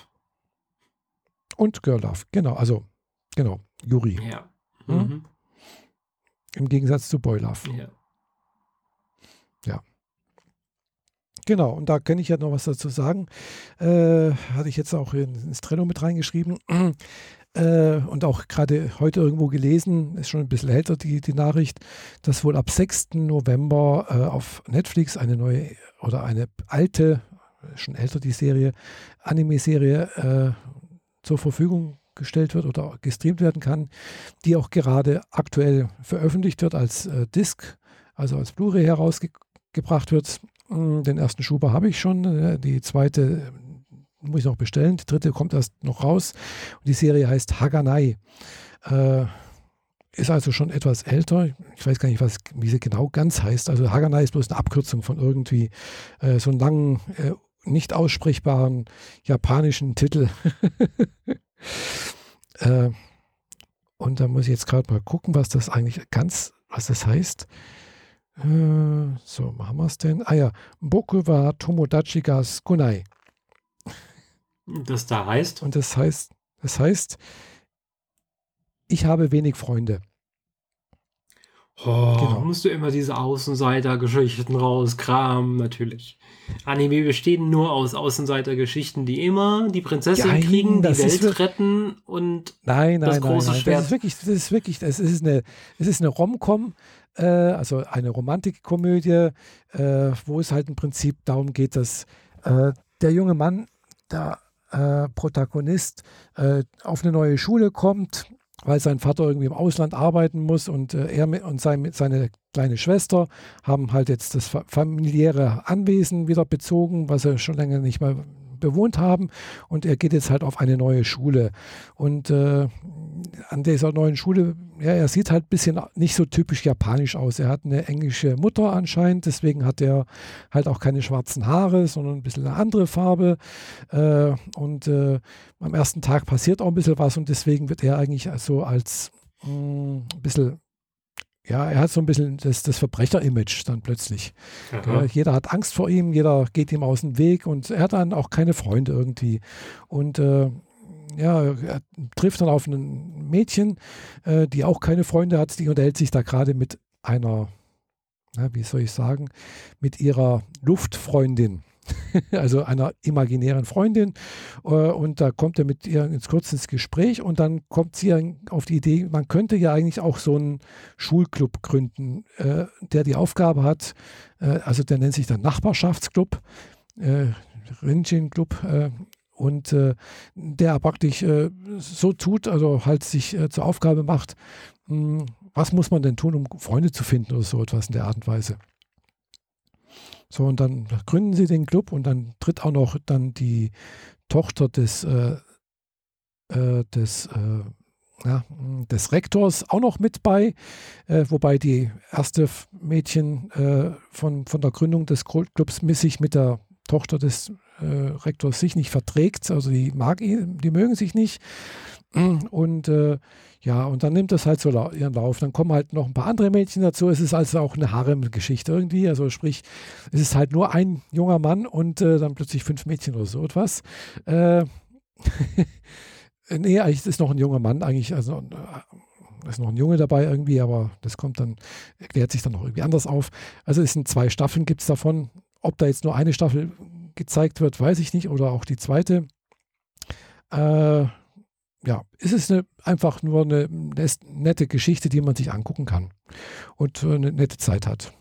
Und Girl Love, genau. Also, genau, Yuri. Ja. Hm? Mhm. Im Gegensatz zu Boy Love. Ja. Ja. Genau, und da kann ich ja noch was dazu sagen. Äh, hatte ich jetzt auch in, ins Trello mit reingeschrieben. Äh, und auch gerade heute irgendwo gelesen, ist schon ein bisschen älter die, die Nachricht, dass wohl ab 6. November äh, auf Netflix eine neue oder eine alte, schon älter die Serie, Anime-Serie äh, zur Verfügung gestellt wird oder gestreamt werden kann, die auch gerade aktuell veröffentlicht wird als äh, Disc, also als Blu-ray herausgebracht wird. Hm, den ersten Schuber habe ich schon. Äh, die zweite muss ich noch bestellen. Die dritte kommt erst noch raus. Und die Serie heißt Haganai. Äh, ist also schon etwas älter. Ich weiß gar nicht, was, wie sie genau ganz heißt. Also Haganai ist bloß eine Abkürzung von irgendwie äh, so einem langen, äh, nicht aussprechbaren japanischen Titel. äh, und da muss ich jetzt gerade mal gucken, was das eigentlich ganz, was das heißt. Äh, so, machen wir es denn? Ah ja, Boku wa Tomodachi ga Skunai. Das da heißt? Und das heißt, das heißt, ich habe wenig Freunde. Oh, genau. musst du immer diese Außenseiter-Geschichten rauskramen, natürlich. Anime bestehen nur aus Außenseiter-Geschichten, die immer die Prinzessin nein, kriegen, die Welt retten und nein, nein, das große nein, nein. Schwert. Das ist wirklich, das ist wirklich, das ist eine, es ist eine Rom-Com, äh, also eine Romantikkomödie, äh, wo es halt im Prinzip darum geht, dass äh, der junge Mann, der äh, Protagonist, äh, auf eine neue Schule kommt, weil sein Vater irgendwie im Ausland arbeiten muss und äh, er und sein, seine kleine Schwester haben halt jetzt das familiäre Anwesen wieder bezogen, was er schon länger nicht mehr bewohnt haben. Und er geht jetzt halt auf eine neue Schule. Und äh, an dieser neuen Schule, ja, er sieht halt ein bisschen nicht so typisch japanisch aus. Er hat eine englische Mutter anscheinend, deswegen hat er halt auch keine schwarzen Haare, sondern ein bisschen eine andere Farbe. Äh, und äh, am ersten Tag passiert auch ein bisschen was und deswegen wird er eigentlich so als mh, hm, ein bisschen ja, er hat so ein bisschen das, das Verbrecher-Image dann plötzlich. Ja, jeder hat Angst vor ihm, jeder geht ihm aus dem Weg und er hat dann auch keine Freunde irgendwie. Und äh, ja, er trifft dann auf ein Mädchen, äh, die auch keine Freunde hat, die unterhält sich da gerade mit einer, na, wie soll ich sagen, mit ihrer Luftfreundin. also einer imaginären Freundin. Äh, und da kommt er mit ihr ins kurzes Gespräch und dann kommt sie auf die Idee, man könnte ja eigentlich auch so einen Schulclub gründen, äh, der die Aufgabe hat, äh, also der nennt sich dann Nachbarschaftsclub, Rinjin Club. Und der praktisch so tut, also halt sich zur Aufgabe macht, hm, was muss man denn tun, um Freunde zu finden oder so etwas in der Art und Weise. So, und dann gründen sie den Club und dann tritt auch noch dann die Tochter des, äh, äh, des äh, ja, des Rektors auch noch mit bei, äh, wobei die erste Mädchen äh, von, von der Gründung des Clubs sich mit der Tochter des äh, Rektors sich nicht verträgt. Also die mag ihn, die mögen sich nicht. Und äh, ja, und dann nimmt das halt so ihren Lauf. Dann kommen halt noch ein paar andere Mädchen dazu. Es ist also auch eine Harem-Geschichte irgendwie. Also sprich, es ist halt nur ein junger Mann und äh, dann plötzlich fünf Mädchen oder so etwas. Äh, nee, eigentlich ist noch ein junger Mann eigentlich. Also äh, ist noch ein Junge dabei irgendwie, aber das kommt dann, erklärt sich dann noch irgendwie anders auf. Also es sind zwei Staffeln, gibt es davon. Ob da jetzt nur eine Staffel gezeigt wird, weiß ich nicht. Oder auch die zweite. Äh, ja, es ist eine, einfach nur eine, nette Geschichte, die man sich angucken kann und äh, eine nette Zeit hat.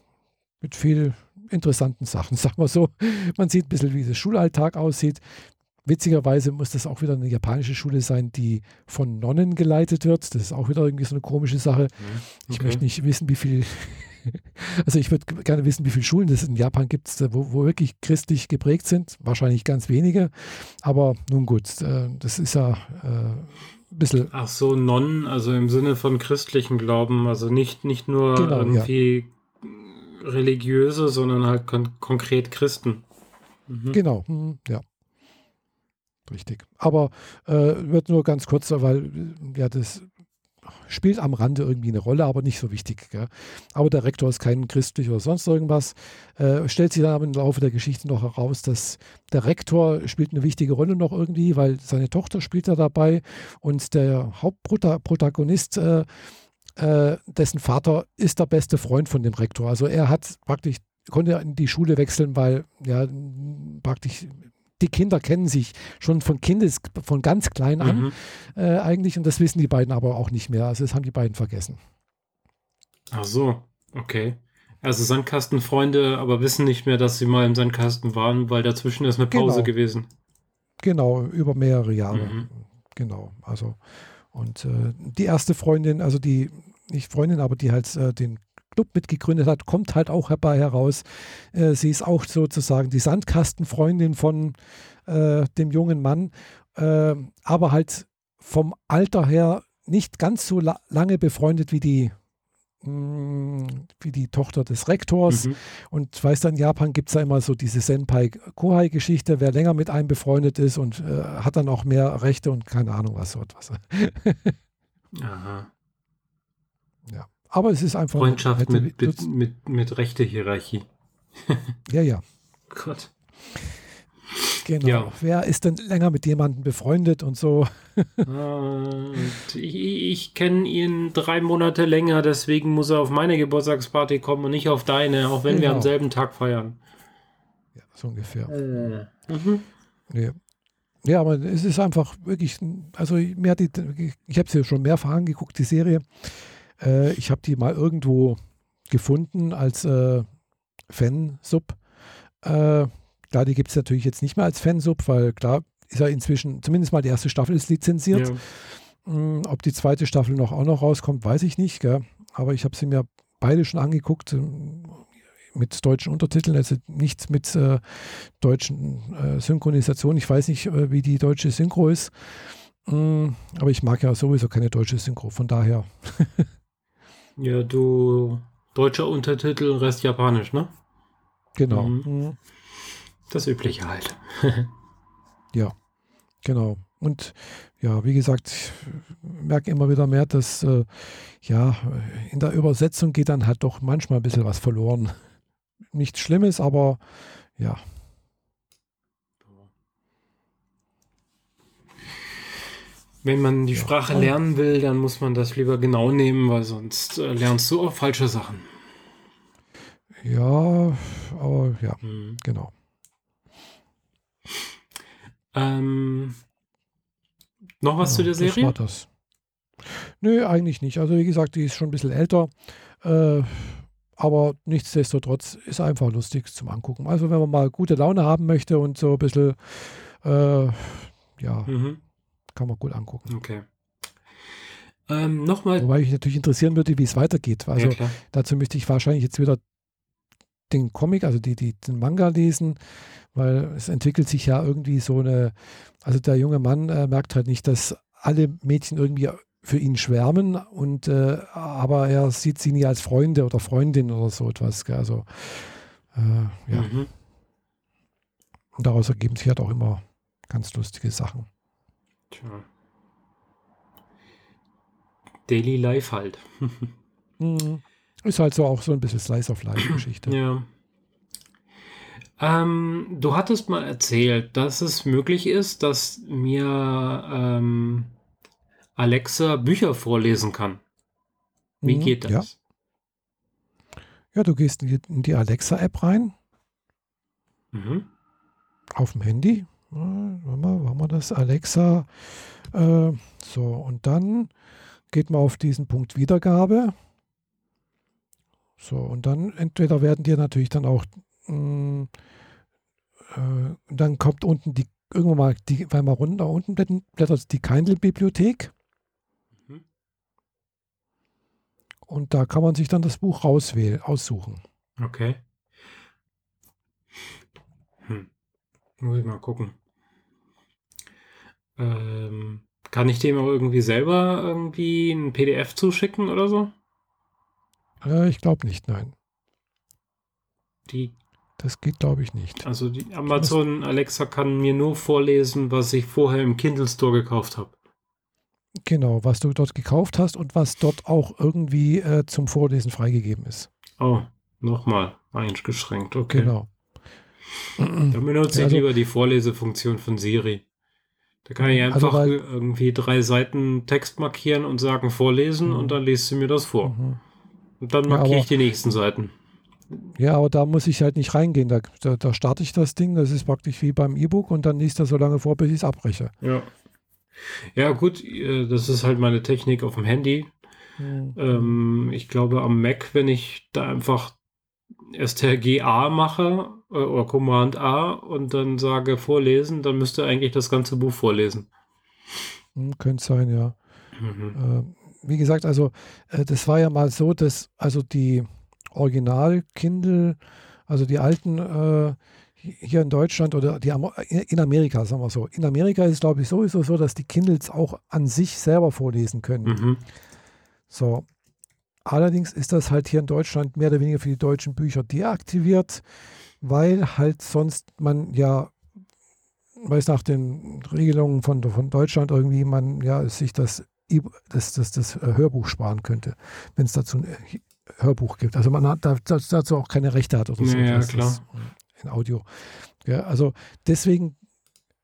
Mit viel interessanten Sachen, sagen wir so. Man sieht ein bisschen, wie der Schulalltag aussieht. Witzigerweise muss das auch wieder eine japanische Schule sein, die von Nonnen geleitet wird. Das ist auch wieder irgendwie so eine komische Sache. Mhm. Okay. Ich möchte nicht wissen, wie viel Also ich würde gerne wissen, wie viele Schulen es in Japan gibt, wo, wo, wirklich christlich geprägt sind. Wahrscheinlich ganz wenige. Aber nun gut, äh, das ist ja äh, ein bisschen. Ach so, Nonnen, also im Sinne von christlichen Glauben, also nicht, nicht nur genau, irgendwie ja. religiöse, sondern halt kon konkret Christen. Mhm. Genau, mhm, ja. Richtig. Aber äh, wird nur ganz kurz, weil ja das spielt am Rande irgendwie eine Rolle, aber nicht so wichtig. Gell? Aber der Rektor ist kein christlich oder sonst irgendwas. Äh, stellt sich dann aber im Laufe der Geschichte noch heraus, dass der Rektor spielt eine wichtige Rolle noch irgendwie, weil seine Tochter spielt da dabei und der Hauptprotagonist, äh, äh, dessen Vater ist der beste Freund von dem Rektor. Also er hat praktisch konnte in die Schule wechseln, weil ja praktisch die Kinder kennen sich schon von Kindes, von ganz klein an mhm. äh, eigentlich und das wissen die beiden aber auch nicht mehr. Also das haben die beiden vergessen. Ach so, okay. Also Sandkastenfreunde, aber wissen nicht mehr, dass sie mal im Sandkasten waren, weil dazwischen ist eine Pause genau. gewesen. Genau, über mehrere Jahre. Mhm. Genau, also und äh, die erste Freundin, also die, nicht Freundin, aber die halt äh, den Club mitgegründet hat, kommt halt auch herbei heraus. Äh, sie ist auch sozusagen die Sandkastenfreundin von äh, dem jungen Mann, äh, aber halt vom Alter her nicht ganz so la lange befreundet wie die mm, wie die Tochter des Rektors. Mhm. Und weißt du, in Japan gibt es ja immer so diese Senpai-Kohai-Geschichte, wer länger mit einem befreundet ist und äh, hat dann auch mehr Rechte und keine Ahnung was so etwas. Aha. Aber es ist einfach. Freundschaft mit, mit, mit, mit rechte Hierarchie. ja, ja. Gott. Genau. Ja. Wer ist denn länger mit jemandem befreundet und so? und ich, ich kenne ihn drei Monate länger, deswegen muss er auf meine Geburtstagsparty kommen und nicht auf deine, auch wenn genau. wir am genau. selben Tag feiern. Ja, so ungefähr. Äh. Mhm. Ja. ja, aber es ist einfach wirklich, also mir hat die, ich habe sie schon mehrfach angeguckt, die Serie. Äh, ich habe die mal irgendwo gefunden als äh, Fansub. Äh, klar, die gibt es natürlich jetzt nicht mehr als Fansub, weil klar ist ja inzwischen, zumindest mal die erste Staffel ist lizenziert. Ja. Mhm, ob die zweite Staffel noch auch noch rauskommt, weiß ich nicht. Gell? Aber ich habe sie mir beide schon angeguckt ähm, mit deutschen Untertiteln, also nichts mit äh, deutschen äh, Synchronisationen. Ich weiß nicht, äh, wie die deutsche Synchro ist. Mm, aber ich mag ja sowieso keine deutsche Synchro, von daher. Ja, du deutscher Untertitel, Rest Japanisch, ne? Genau. Mhm. mhm. Das Übliche halt. ja, genau. Und ja, wie gesagt, ich merke immer wieder mehr, dass äh, ja, in der Übersetzung geht dann halt doch manchmal ein bisschen was verloren. Nichts Schlimmes, aber ja, Wenn man die ja. Sprache lernen will, dann muss man das lieber genau nehmen, weil sonst äh, lernst du auch falsche Sachen. Ja, aber ja, mhm. genau. Ähm, noch was ja, zu der Serie? Das war das. Nö, eigentlich nicht. Also wie gesagt, die ist schon ein bisschen älter. Äh, aber nichtsdestotrotz ist einfach lustig zum Angucken. Also wenn man mal gute Laune haben möchte und so ein bisschen, äh, ja, mhm kann man gut angucken. Okay. Ähm, Nochmal. Wobei mich natürlich interessieren würde, wie es weitergeht. Also ja, dazu müsste ich wahrscheinlich jetzt wieder den Comic, also die, die, den Manga lesen, weil es entwickelt sich ja irgendwie so eine, also der junge Mann äh, merkt halt nicht, dass alle Mädchen irgendwie für ihn schwärmen und äh, aber er sieht sie nie als Freunde oder Freundin oder so etwas. Gell? Also äh, ja. Mhm. Und daraus ergeben sich halt auch immer ganz lustige Sachen. Tja. Daily Life halt. Mhm. Ist halt so auch so ein bisschen Slice of Life-Geschichte. Ja. Ähm, du hattest mal erzählt, dass es möglich ist, dass mir ähm, Alexa Bücher vorlesen kann. Wie mhm, geht das? Ja. ja, du gehst in die Alexa-App rein. Mhm. Auf dem Handy. Machen wir, das Alexa. Äh, so, und dann geht man auf diesen Punkt Wiedergabe. So, und dann entweder werden dir natürlich dann auch, mh, mm, äh, dann kommt unten die, irgendwann mal, die, weil man runter unten blättert, die Kindle-Bibliothek. Mhm. Und da kann man sich dann das Buch rauswählen, aussuchen. Okay. Hm. Muss ich mal gucken. Ähm, kann ich dem auch irgendwie selber irgendwie ein PDF zuschicken oder so? Äh, ich glaube nicht, nein. Die. Das geht, glaube ich, nicht. Also die Amazon Alexa kann mir nur vorlesen, was ich vorher im Kindle Store gekauft habe. Genau, was du dort gekauft hast und was dort auch irgendwie äh, zum Vorlesen freigegeben ist. Oh, nochmal eingeschränkt, okay. Genau. Dann benutze ich also, lieber die Vorlesefunktion von Siri. Da kann ich also einfach also irgendwie drei Seiten Text markieren und sagen vorlesen mhm. und dann liest sie mir das vor. Mhm. Und dann markiere ja, ich die nächsten Seiten. Ja, aber da muss ich halt nicht reingehen. Da, da, da starte ich das Ding, das ist praktisch wie beim E-Book und dann liest er so lange vor, bis ich es abbreche. Ja. Ja, gut, äh, das ist halt meine Technik auf dem Handy. Mhm. Ähm, ich glaube, am Mac, wenn ich da einfach STRG-A mache äh, oder Command A und dann sage vorlesen, dann müsste eigentlich das ganze Buch vorlesen. Hm, könnte sein, ja. Mhm. Äh, wie gesagt, also äh, das war ja mal so, dass also die Original-Kindle, also die alten äh, hier in Deutschland oder die in Amerika, sagen wir so. In Amerika ist es, glaube ich, sowieso so, dass die Kindles auch an sich selber vorlesen können. Mhm. So. Allerdings ist das halt hier in Deutschland mehr oder weniger für die deutschen Bücher deaktiviert, weil halt sonst man ja, weiß nach den Regelungen von, von Deutschland irgendwie man ja sich das das, das, das äh, Hörbuch sparen könnte, wenn es dazu ein äh, Hörbuch gibt. Also man hat dazu auch keine Rechte hat oder so. Ja, klar. Äh, in Audio. Ja, also deswegen,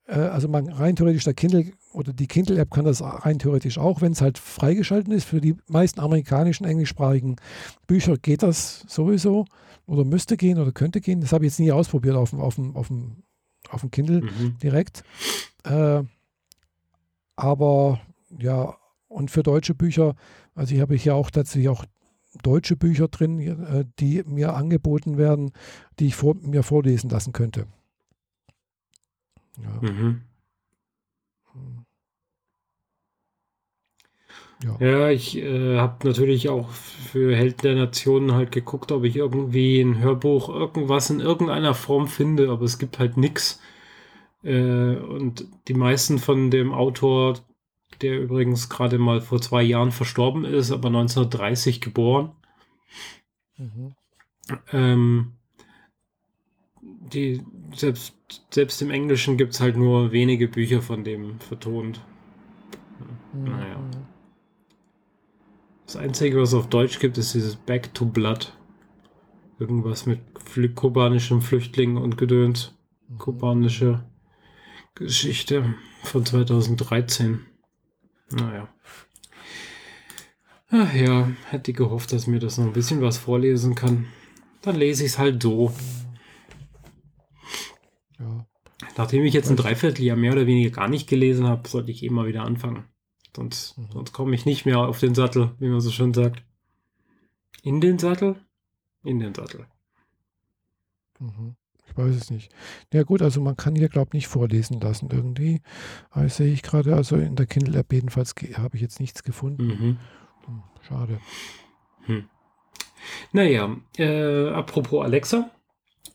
also man rein theoretisch der Kindle oder die Kindle-App kann das rein theoretisch auch, wenn es halt freigeschalten ist. Für die meisten amerikanischen, englischsprachigen Bücher geht das sowieso oder müsste gehen oder könnte gehen. Das habe ich jetzt nie ausprobiert auf dem, auf dem, auf dem, auf dem Kindle mhm. direkt. Äh, aber ja, und für deutsche Bücher, also ich habe hier auch tatsächlich auch deutsche Bücher drin, äh, die mir angeboten werden, die ich vor, mir vorlesen lassen könnte. Ja. Mhm. Ja. ja, ich äh, habe natürlich auch für Helden der Nationen halt geguckt, ob ich irgendwie ein Hörbuch, irgendwas in irgendeiner Form finde, aber es gibt halt nichts. Äh, und die meisten von dem Autor der übrigens gerade mal vor zwei Jahren verstorben ist, aber 1930 geboren. Mhm. Ähm, die, selbst, selbst im Englischen gibt es halt nur wenige Bücher von dem vertont. Mhm. Naja. Das Einzige, was es auf Deutsch gibt, ist dieses Back to Blood. Irgendwas mit kubanischen Flüchtlingen und Gedöns. Mhm. Kubanische Geschichte von 2013. Naja. Ach ja, hätte gehofft, dass mir das noch ein bisschen was vorlesen kann. Dann lese ich es halt so. Nachdem ich jetzt ein Dreivierteljahr mehr oder weniger gar nicht gelesen habe, sollte ich eben mal wieder anfangen. Sonst, mhm. sonst komme ich nicht mehr auf den Sattel, wie man so schön sagt. In den Sattel? In den Sattel. Mhm. Ich weiß es nicht. Ja gut, also man kann hier, glaube ich, nicht vorlesen lassen irgendwie. Aber das sehe ich gerade, also in der Kindle-App jedenfalls habe ich jetzt nichts gefunden. Mhm. Hm, schade. Hm. Naja, äh, apropos Alexa.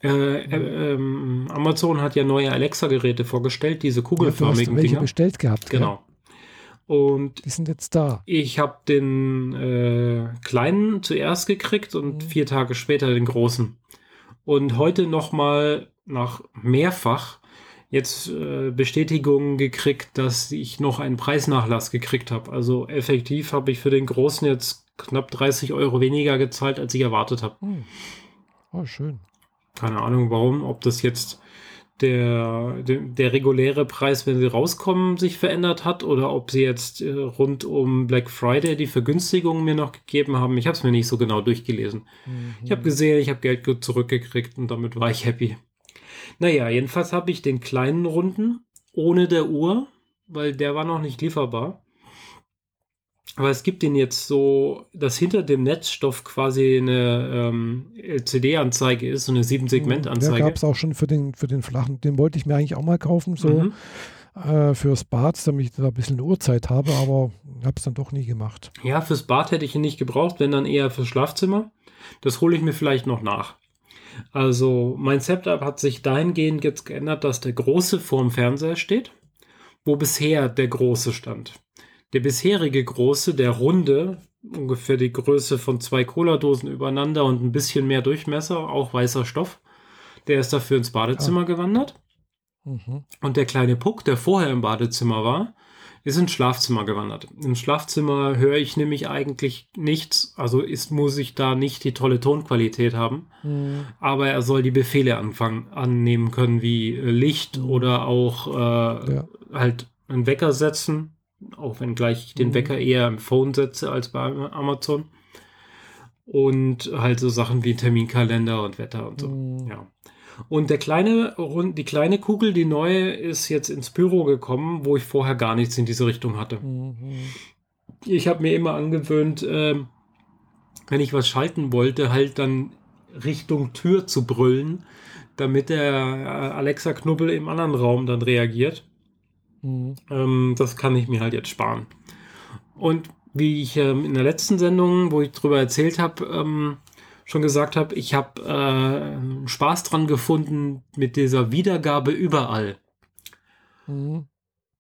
Äh, äh, ähm, Amazon hat ja neue Alexa-Geräte vorgestellt, diese kugelförmigen ja, du welche Dinger. bestellt gehabt. Genau. Und die sind jetzt da. Ich habe den äh, kleinen zuerst gekriegt und mhm. vier Tage später den großen. Und heute nochmal nach mehrfach jetzt äh, Bestätigung gekriegt, dass ich noch einen Preisnachlass gekriegt habe. Also effektiv habe ich für den großen jetzt knapp 30 Euro weniger gezahlt, als ich erwartet habe. Mhm. Oh, schön. Keine Ahnung warum, ob das jetzt der, der, der, reguläre Preis, wenn sie rauskommen, sich verändert hat oder ob sie jetzt äh, rund um Black Friday die Vergünstigungen mir noch gegeben haben. Ich habe es mir nicht so genau durchgelesen. Mhm. Ich habe gesehen, ich habe Geld gut zurückgekriegt und damit war ich happy. Naja, jedenfalls habe ich den kleinen Runden ohne der Uhr, weil der war noch nicht lieferbar. Aber es gibt den jetzt so, dass hinter dem Netzstoff quasi eine ähm, LCD-Anzeige ist, so eine 7-Segment-Anzeige. Ja, gab es auch schon für den, für den flachen. Den wollte ich mir eigentlich auch mal kaufen, so mhm. äh, fürs Bad, damit ich da ein bisschen Uhrzeit habe, aber habe es dann doch nie gemacht. Ja, fürs Bad hätte ich ihn nicht gebraucht, wenn dann eher fürs Schlafzimmer. Das hole ich mir vielleicht noch nach. Also mein Setup hat sich dahingehend jetzt geändert, dass der große vorm Fernseher steht, wo bisher der große stand. Der bisherige große, der runde, ungefähr die Größe von zwei Cola-Dosen übereinander und ein bisschen mehr Durchmesser, auch weißer Stoff, der ist dafür ins Badezimmer ah. gewandert. Mhm. Und der kleine Puck, der vorher im Badezimmer war, ist ins Schlafzimmer gewandert. Im Schlafzimmer höre ich nämlich eigentlich nichts, also ist, muss ich da nicht die tolle Tonqualität haben, mhm. aber er soll die Befehle anfangen, annehmen können, wie Licht mhm. oder auch äh, ja. halt einen Wecker setzen auch wenn gleich ich den mhm. Wecker eher im Phone setze als bei Amazon. Und halt so Sachen wie Terminkalender und Wetter und so. Mhm. Ja. Und der kleine, die kleine Kugel, die neue, ist jetzt ins Büro gekommen, wo ich vorher gar nichts in diese Richtung hatte. Mhm. Ich habe mir immer angewöhnt, äh, wenn ich was schalten wollte, halt dann Richtung Tür zu brüllen, damit der äh, Alexa-Knubbel im anderen Raum dann reagiert. Mhm. Ähm, das kann ich mir halt jetzt sparen. Und wie ich ähm, in der letzten Sendung, wo ich darüber erzählt habe, ähm, schon gesagt habe, ich habe äh, Spaß dran gefunden mit dieser Wiedergabe überall. Mhm.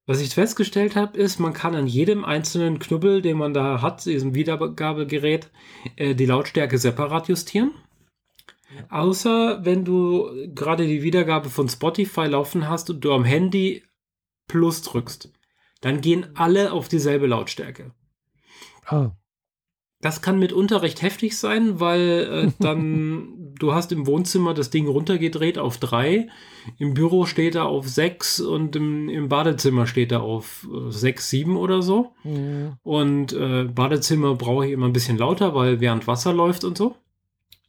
Was ich festgestellt habe, ist, man kann an jedem einzelnen Knubbel, den man da hat, diesem Wiedergabegerät, äh, die Lautstärke separat justieren. Außer wenn du gerade die Wiedergabe von Spotify laufen hast und du am Handy Plus drückst, dann gehen alle auf dieselbe Lautstärke. Ah. Das kann mitunter recht heftig sein, weil äh, dann du hast im Wohnzimmer das Ding runtergedreht auf drei, im Büro steht er auf sechs und im, im Badezimmer steht er auf äh, sechs, sieben oder so. Ja. Und äh, Badezimmer brauche ich immer ein bisschen lauter, weil während Wasser läuft und so.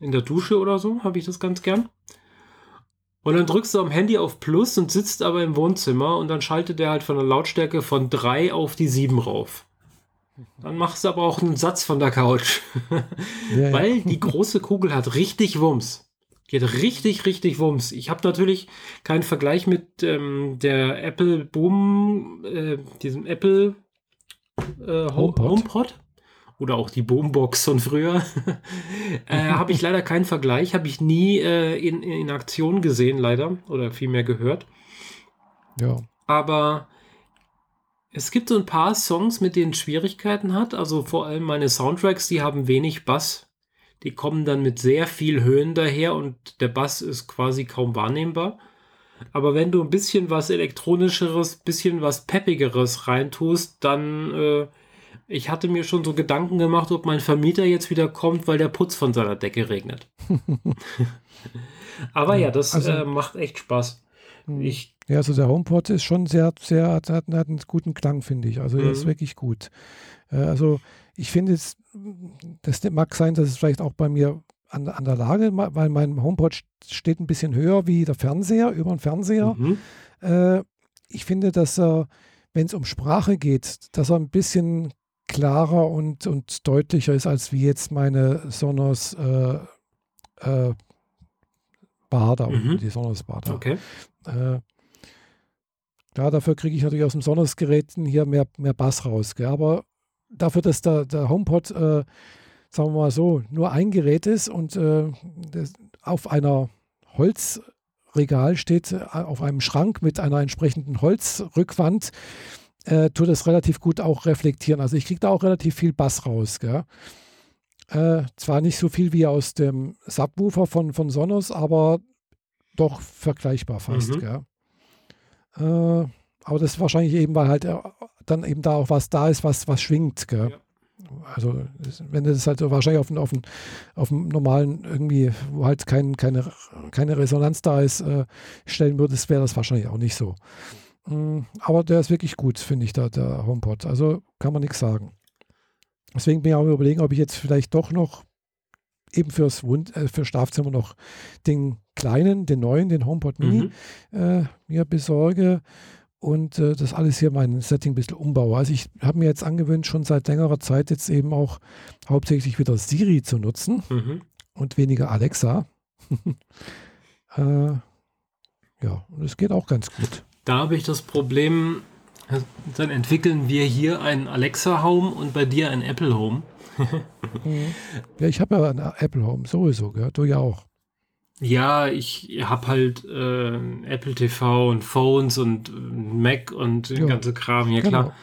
In der Dusche oder so habe ich das ganz gern. Und dann drückst du am Handy auf Plus und sitzt aber im Wohnzimmer und dann schaltet er halt von der Lautstärke von 3 auf die 7 rauf. Dann machst du aber auch einen Satz von der Couch. Ja, Weil ja. die große Kugel hat richtig Wumms. Die hat richtig, richtig Wumms. Ich habe natürlich keinen Vergleich mit ähm, der Apple Boom, äh, diesem Apple äh, HomePod. HomePod oder auch die Boombox von früher, äh, habe ich leider keinen Vergleich, habe ich nie äh, in, in Aktion gesehen, leider, oder vielmehr gehört. Ja. Aber es gibt so ein paar Songs, mit denen Schwierigkeiten hat. Also vor allem meine Soundtracks, die haben wenig Bass. Die kommen dann mit sehr viel Höhen daher und der Bass ist quasi kaum wahrnehmbar. Aber wenn du ein bisschen was elektronischeres, bisschen was peppigeres reintust, dann äh, ich hatte mir schon so Gedanken gemacht, ob mein Vermieter jetzt wieder kommt, weil der Putz von seiner Decke regnet. Aber ja, das also, äh, macht echt Spaß. Hm. Ich, ja, also der HomePod ist schon sehr, sehr, hat, hat einen guten Klang, finde ich. Also er ist mhm. wirklich gut. Äh, also ich finde es, das mag sein, dass es vielleicht auch bei mir an, an der Lage, weil mein HomePod steht ein bisschen höher wie der Fernseher, über den Fernseher. Mhm. Äh, ich finde, dass er, wenn es um Sprache geht, dass er ein bisschen klarer und, und deutlicher ist, als wie jetzt meine Sonos äh, äh, Bader, mhm. die Sonos Bader. Okay. Äh, ja, dafür kriege ich natürlich aus dem Sonos-Geräten hier mehr, mehr Bass raus. Gell? Aber dafür, dass der, der HomePod, äh, sagen wir mal so, nur ein Gerät ist und äh, auf einer Holzregal steht, äh, auf einem Schrank mit einer entsprechenden Holzrückwand, äh, tut es relativ gut auch reflektieren. Also ich kriege da auch relativ viel Bass raus. Äh, zwar nicht so viel wie aus dem Subwoofer von, von Sonos, aber doch vergleichbar fast. Mhm. Äh, aber das ist wahrscheinlich eben, weil halt äh, dann eben da auch was da ist, was, was schwingt. Gell? Ja. Also wenn du das halt wahrscheinlich auf, auf, auf einem normalen irgendwie, wo halt kein, keine, keine Resonanz da ist, äh, stellen würdest, wäre das wahrscheinlich auch nicht so. Mm, aber der ist wirklich gut, finde ich, da, der HomePod. Also kann man nichts sagen. Deswegen bin ich auch überlegen, ob ich jetzt vielleicht doch noch eben fürs Wund, äh, für Schlafzimmer noch den kleinen, den neuen, den HomePod Mini mhm. äh, mir besorge und äh, das alles hier mein Setting ein bisschen umbaue. Also ich habe mir jetzt angewöhnt, schon seit längerer Zeit jetzt eben auch hauptsächlich wieder Siri zu nutzen mhm. und weniger Alexa. äh, ja, und es geht auch ganz gut. Da habe ich das Problem, dann entwickeln wir hier einen Alexa Home und bei dir ein Apple Home. ja, ich habe ja ein Apple Home sowieso, gell? du ja auch. Ja, ich habe halt äh, Apple TV und Phones und äh, Mac und den ja, ganze Kram, ja klar. Genau.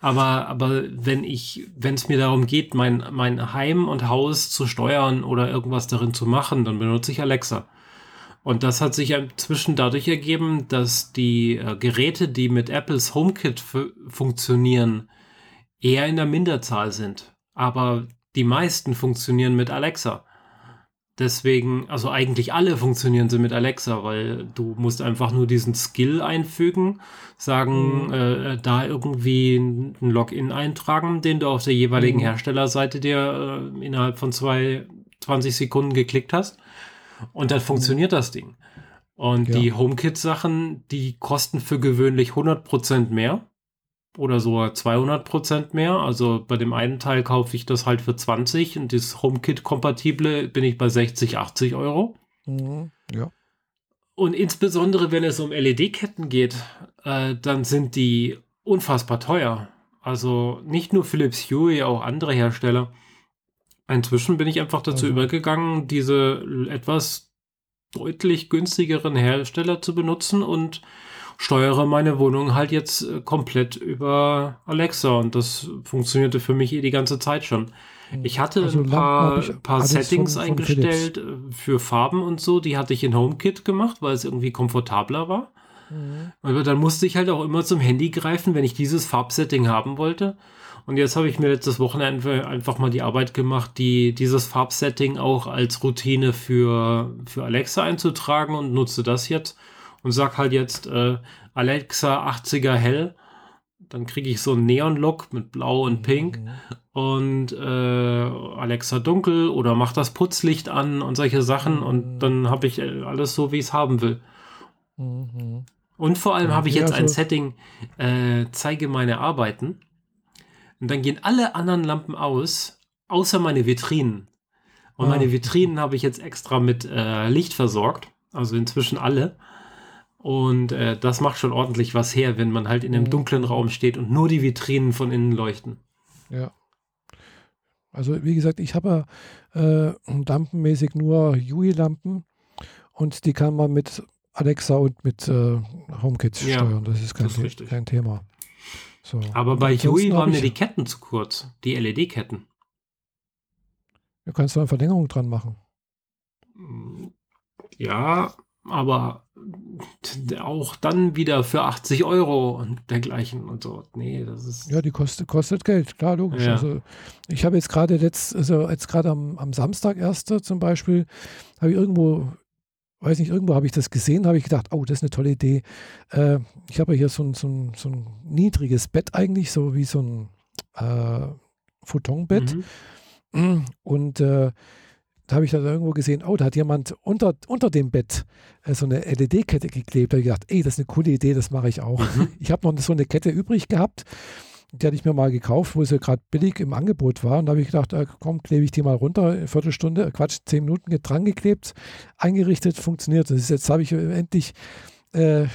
Aber, aber wenn ich, wenn es mir darum geht, mein, mein Heim und Haus zu steuern oder irgendwas darin zu machen, dann benutze ich Alexa. Und das hat sich inzwischen dadurch ergeben, dass die äh, Geräte, die mit Apples HomeKit funktionieren, eher in der Minderzahl sind. Aber die meisten funktionieren mit Alexa. Deswegen, also eigentlich alle funktionieren sie mit Alexa, weil du musst einfach nur diesen Skill einfügen, sagen, mhm. äh, da irgendwie ein Login eintragen, den du auf der jeweiligen mhm. Herstellerseite dir äh, innerhalb von zwei, 20 Sekunden geklickt hast. Und dann funktioniert das Ding. Und ja. die HomeKit-Sachen, die kosten für gewöhnlich 100% mehr oder so 200% mehr. Also bei dem einen Teil kaufe ich das halt für 20 und das HomeKit-kompatible bin ich bei 60, 80 Euro. Mhm. Ja. Und insbesondere, wenn es um LED-Ketten geht, äh, dann sind die unfassbar teuer. Also nicht nur Philips Hue, auch andere Hersteller. Inzwischen bin ich einfach dazu also. übergegangen, diese etwas deutlich günstigeren Hersteller zu benutzen und steuere meine Wohnung halt jetzt äh, komplett über Alexa und das funktionierte für mich eh die ganze Zeit schon. Ich hatte also ein paar, paar Settings von, von eingestellt Philips. Äh, für Farben und so, die hatte ich in HomeKit gemacht, weil es irgendwie komfortabler war. Mhm. Aber dann musste ich halt auch immer zum Handy greifen, wenn ich dieses Farbsetting haben wollte. Und jetzt habe ich mir letztes Wochenende einfach mal die Arbeit gemacht, die, dieses Farbsetting auch als Routine für, für Alexa einzutragen und nutze das jetzt und sag halt jetzt äh, Alexa 80er hell. Dann kriege ich so einen Neon-Look mit Blau und Pink mhm. und äh, Alexa dunkel oder mach das Putzlicht an und solche Sachen mhm. und dann habe ich äh, alles so, wie ich es haben will. Mhm. Und vor allem habe ich jetzt ein Setting, äh, zeige meine Arbeiten. Und dann gehen alle anderen Lampen aus, außer meine Vitrinen. Und ah. meine Vitrinen habe ich jetzt extra mit äh, Licht versorgt. Also inzwischen alle. Und äh, das macht schon ordentlich was her, wenn man halt in einem mhm. dunklen Raum steht und nur die Vitrinen von innen leuchten. Ja. Also wie gesagt, ich habe äh, lampenmäßig nur UI-Lampen und die kann man mit Alexa und mit äh, HomeKit ja, steuern. Das ist kein, das ist kein Thema. So. Aber bei Yui waren mir die Ketten zu kurz, die LED-Ketten. Du kannst da eine Verlängerung dran machen. Ja, aber auch dann wieder für 80 Euro und dergleichen und so. Nee, das ist. Ja, die kostet, kostet Geld, klar, logisch. Ja. Also ich habe jetzt gerade letzt, also jetzt gerade am, am Samstag erste zum Beispiel, habe ich irgendwo weiß nicht, irgendwo habe ich das gesehen, habe ich gedacht, oh, das ist eine tolle Idee. Äh, ich habe hier so ein, so, ein, so ein, niedriges Bett eigentlich, so wie so ein äh, Futonbett. Mhm. Und äh, da habe ich dann irgendwo gesehen, oh, da hat jemand unter, unter dem Bett äh, so eine LED-Kette geklebt. Da habe ich gedacht, ey, das ist eine coole Idee, das mache ich auch. Mhm. Ich habe noch so eine Kette übrig gehabt die hatte ich mir mal gekauft, wo sie gerade billig im Angebot war. Und da habe ich gedacht, äh, komm, klebe ich die mal runter, eine Viertelstunde, äh, Quatsch, zehn Minuten dran geklebt, eingerichtet, funktioniert. Das ist, jetzt habe ich endlich äh,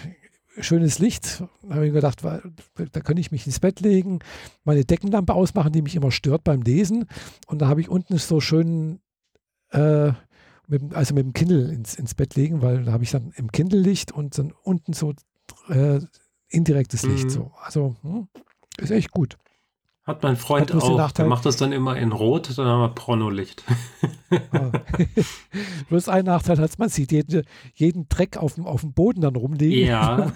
schönes Licht. Da habe ich gedacht, da kann ich mich ins Bett legen, meine Deckenlampe ausmachen, die mich immer stört beim Lesen. Und da habe ich unten so schön, äh, mit, also mit dem Kindle ins, ins Bett legen, weil da habe ich dann im Kindle Licht und dann unten so äh, indirektes Licht. Mhm. So. Also hm, ist echt gut. Hat mein Freund Hat auch. Der macht das dann immer in Rot, dann haben wir Pornolicht. Ah. Bloß ein Nachteil hat, man sieht jeden, jeden Dreck auf dem, auf dem Boden dann rumliegen. Ja.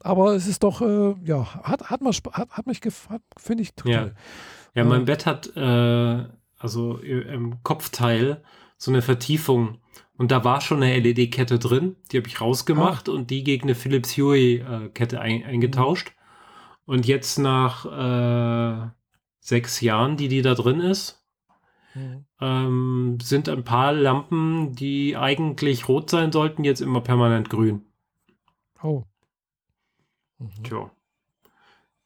Aber es ist doch, äh, ja, hat, hat, man, hat, hat mich gefallen, finde ich total. Ja, ja mein äh, Bett hat, äh, also im Kopfteil, so eine Vertiefung. Und da war schon eine LED-Kette drin, die habe ich rausgemacht ah. und die gegen eine Philips Hue-Kette ein, eingetauscht. Und jetzt nach äh, sechs Jahren, die die da drin ist, mhm. ähm, sind ein paar Lampen, die eigentlich rot sein sollten, jetzt immer permanent grün. Oh. Mhm. Tja.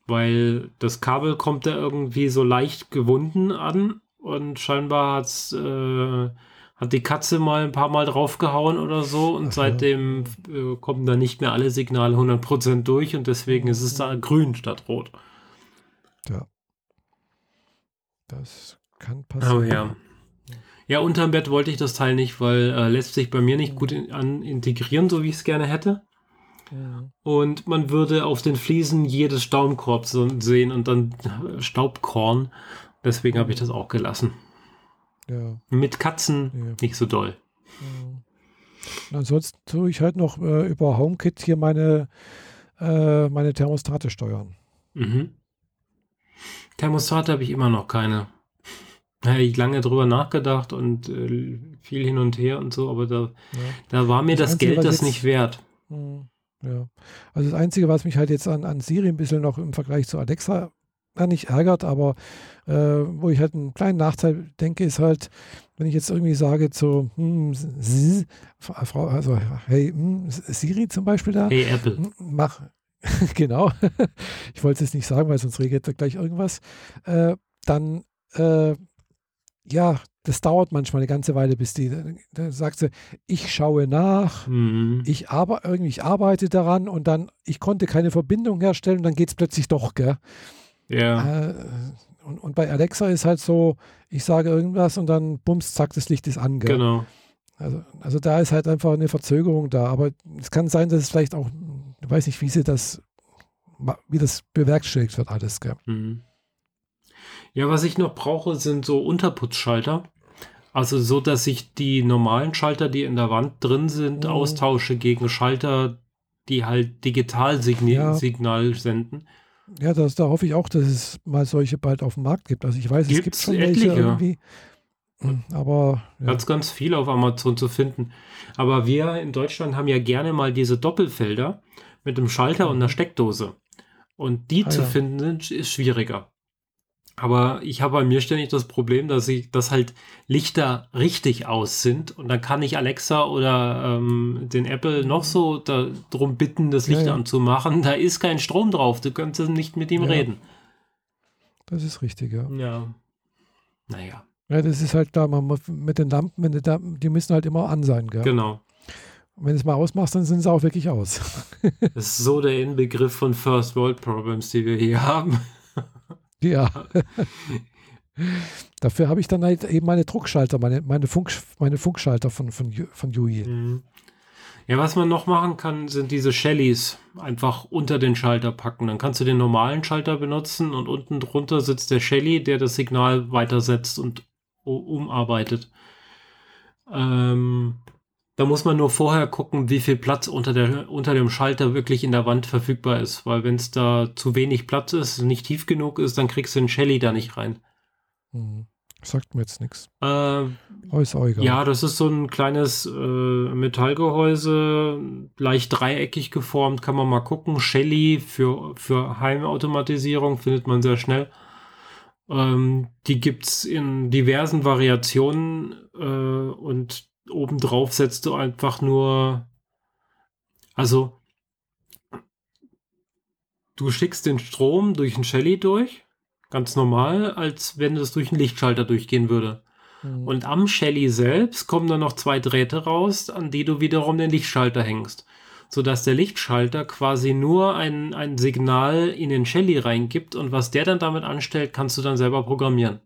Weil das Kabel kommt da irgendwie so leicht gewunden an und scheinbar hat's äh, hat die Katze mal ein paar Mal draufgehauen oder so und Ach, seitdem äh, kommen da nicht mehr alle Signale 100% durch und deswegen ist es da grün statt rot. Ja. Das kann passieren. Oh ja. Ja, unterm Bett wollte ich das Teil nicht, weil äh, lässt sich bei mir nicht gut in, an integrieren, so wie ich es gerne hätte. Ja. Und man würde auf den Fliesen jedes Staubkorb sehen und dann Staubkorn. Deswegen habe ich das auch gelassen. Ja. Mit Katzen ja. nicht so doll. Ja. Ansonsten tue ich halt noch äh, über HomeKit hier meine, äh, meine Thermostate steuern. Mhm. Thermostate habe ich immer noch keine. Da habe ich lange drüber nachgedacht und äh, viel hin und her und so, aber da, da war mir das, das Einzige, Geld das jetzt, nicht wert. Hm, ja. Also das Einzige, was mich halt jetzt an, an Siri ein bisschen noch im Vergleich zu Alexa nicht ärgert, aber äh, wo ich halt einen kleinen Nachteil denke, ist halt, wenn ich jetzt irgendwie sage zu hm, Frau, also hey, hm, Siri zum Beispiel da. Hey Apple. Hm, mach, genau. ich wollte es jetzt nicht sagen, weil sonst regelt er gleich irgendwas. Äh, dann, äh, ja, das dauert manchmal eine ganze Weile, bis die, da sagt sie, ich schaue nach, mhm. ich, arbe, irgendwie, ich arbeite daran und dann, ich konnte keine Verbindung herstellen und dann geht es plötzlich doch, gell? Ja. Äh, und, und, bei Alexa ist halt so, ich sage irgendwas und dann bums, zack, das Licht ist an. Gell? Genau. Also, also da ist halt einfach eine Verzögerung da. Aber es kann sein, dass es vielleicht auch, ich weiß nicht, wie sie das, wie das bewerkstelligt wird, alles. Gell? Mhm. Ja, was ich noch brauche, sind so Unterputzschalter. Also so, dass ich die normalen Schalter, die in der Wand drin sind, mhm. austausche gegen Schalter, die halt Digitalsignal ja. senden. Ja, das, da hoffe ich auch, dass es mal solche bald auf dem Markt gibt. Also ich weiß, Gibt's es gibt schon etliche. welche irgendwie. Hm, aber ja. ganz, ganz viel auf Amazon zu finden. Aber wir in Deutschland haben ja gerne mal diese Doppelfelder mit einem Schalter und einer. Steckdose. Und die ah, zu ja. finden ist schwieriger. Aber ich habe bei mir ständig das Problem, dass ich, dass halt Lichter richtig aus sind und dann kann ich Alexa oder ähm, den Apple noch so darum bitten, das Licht ja, ja. anzumachen. Da ist kein Strom drauf. Du kannst nicht mit ihm ja. reden. Das ist richtig, ja. Ja. Naja. Ja, das ist halt da, man mit den Lampen, wenn die, die müssen halt immer an sein, gell? Genau. Und wenn du es mal ausmachst, dann sind sie auch wirklich aus. das ist so der Inbegriff von First World Problems, die wir hier haben. Ja. Dafür habe ich dann halt eben meine Druckschalter, meine, meine, Funk, meine Funkschalter von, von, von Yui. Mhm. Ja, was man noch machen kann, sind diese Shellys einfach unter den Schalter packen. Dann kannst du den normalen Schalter benutzen und unten drunter sitzt der Shelly, der das Signal weitersetzt und umarbeitet. Ähm, da muss man nur vorher gucken, wie viel Platz unter, der, unter dem Schalter wirklich in der Wand verfügbar ist. Weil wenn es da zu wenig Platz ist, nicht tief genug ist, dann kriegst du den Shelly da nicht rein. Hm. Sagt mir jetzt nichts. Äh, ja, das ist so ein kleines äh, Metallgehäuse, leicht dreieckig geformt, kann man mal gucken. Shelly für, für Heimautomatisierung findet man sehr schnell. Ähm, die gibt es in diversen Variationen äh, und obendrauf setzt du einfach nur, also du schickst den Strom durch einen Shelly durch, ganz normal, als wenn es durch einen Lichtschalter durchgehen würde. Mhm. Und am Shelly selbst kommen dann noch zwei Drähte raus, an die du wiederum den Lichtschalter hängst. Sodass der Lichtschalter quasi nur ein, ein Signal in den Shelly reingibt und was der dann damit anstellt, kannst du dann selber programmieren.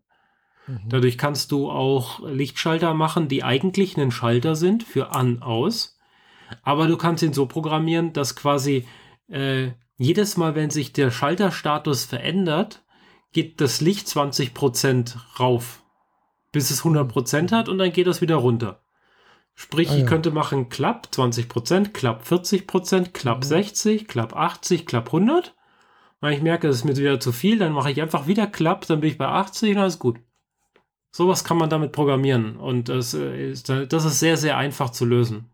Mhm. Dadurch kannst du auch Lichtschalter machen, die eigentlich einen Schalter sind für an, aus. Aber du kannst ihn so programmieren, dass quasi äh, jedes Mal, wenn sich der Schalterstatus verändert, geht das Licht 20% rauf, bis es 100% hat und dann geht das wieder runter. Sprich, ah, ja. ich könnte machen Klapp 20%, Klapp 40%, Klapp mhm. 60, Klapp 80, Klapp 100. Wenn ich merke, es ist mir wieder zu viel, dann mache ich einfach wieder Klapp, dann bin ich bei 80 und alles gut. Sowas kann man damit programmieren und das äh, ist, das ist sehr, sehr einfach zu lösen.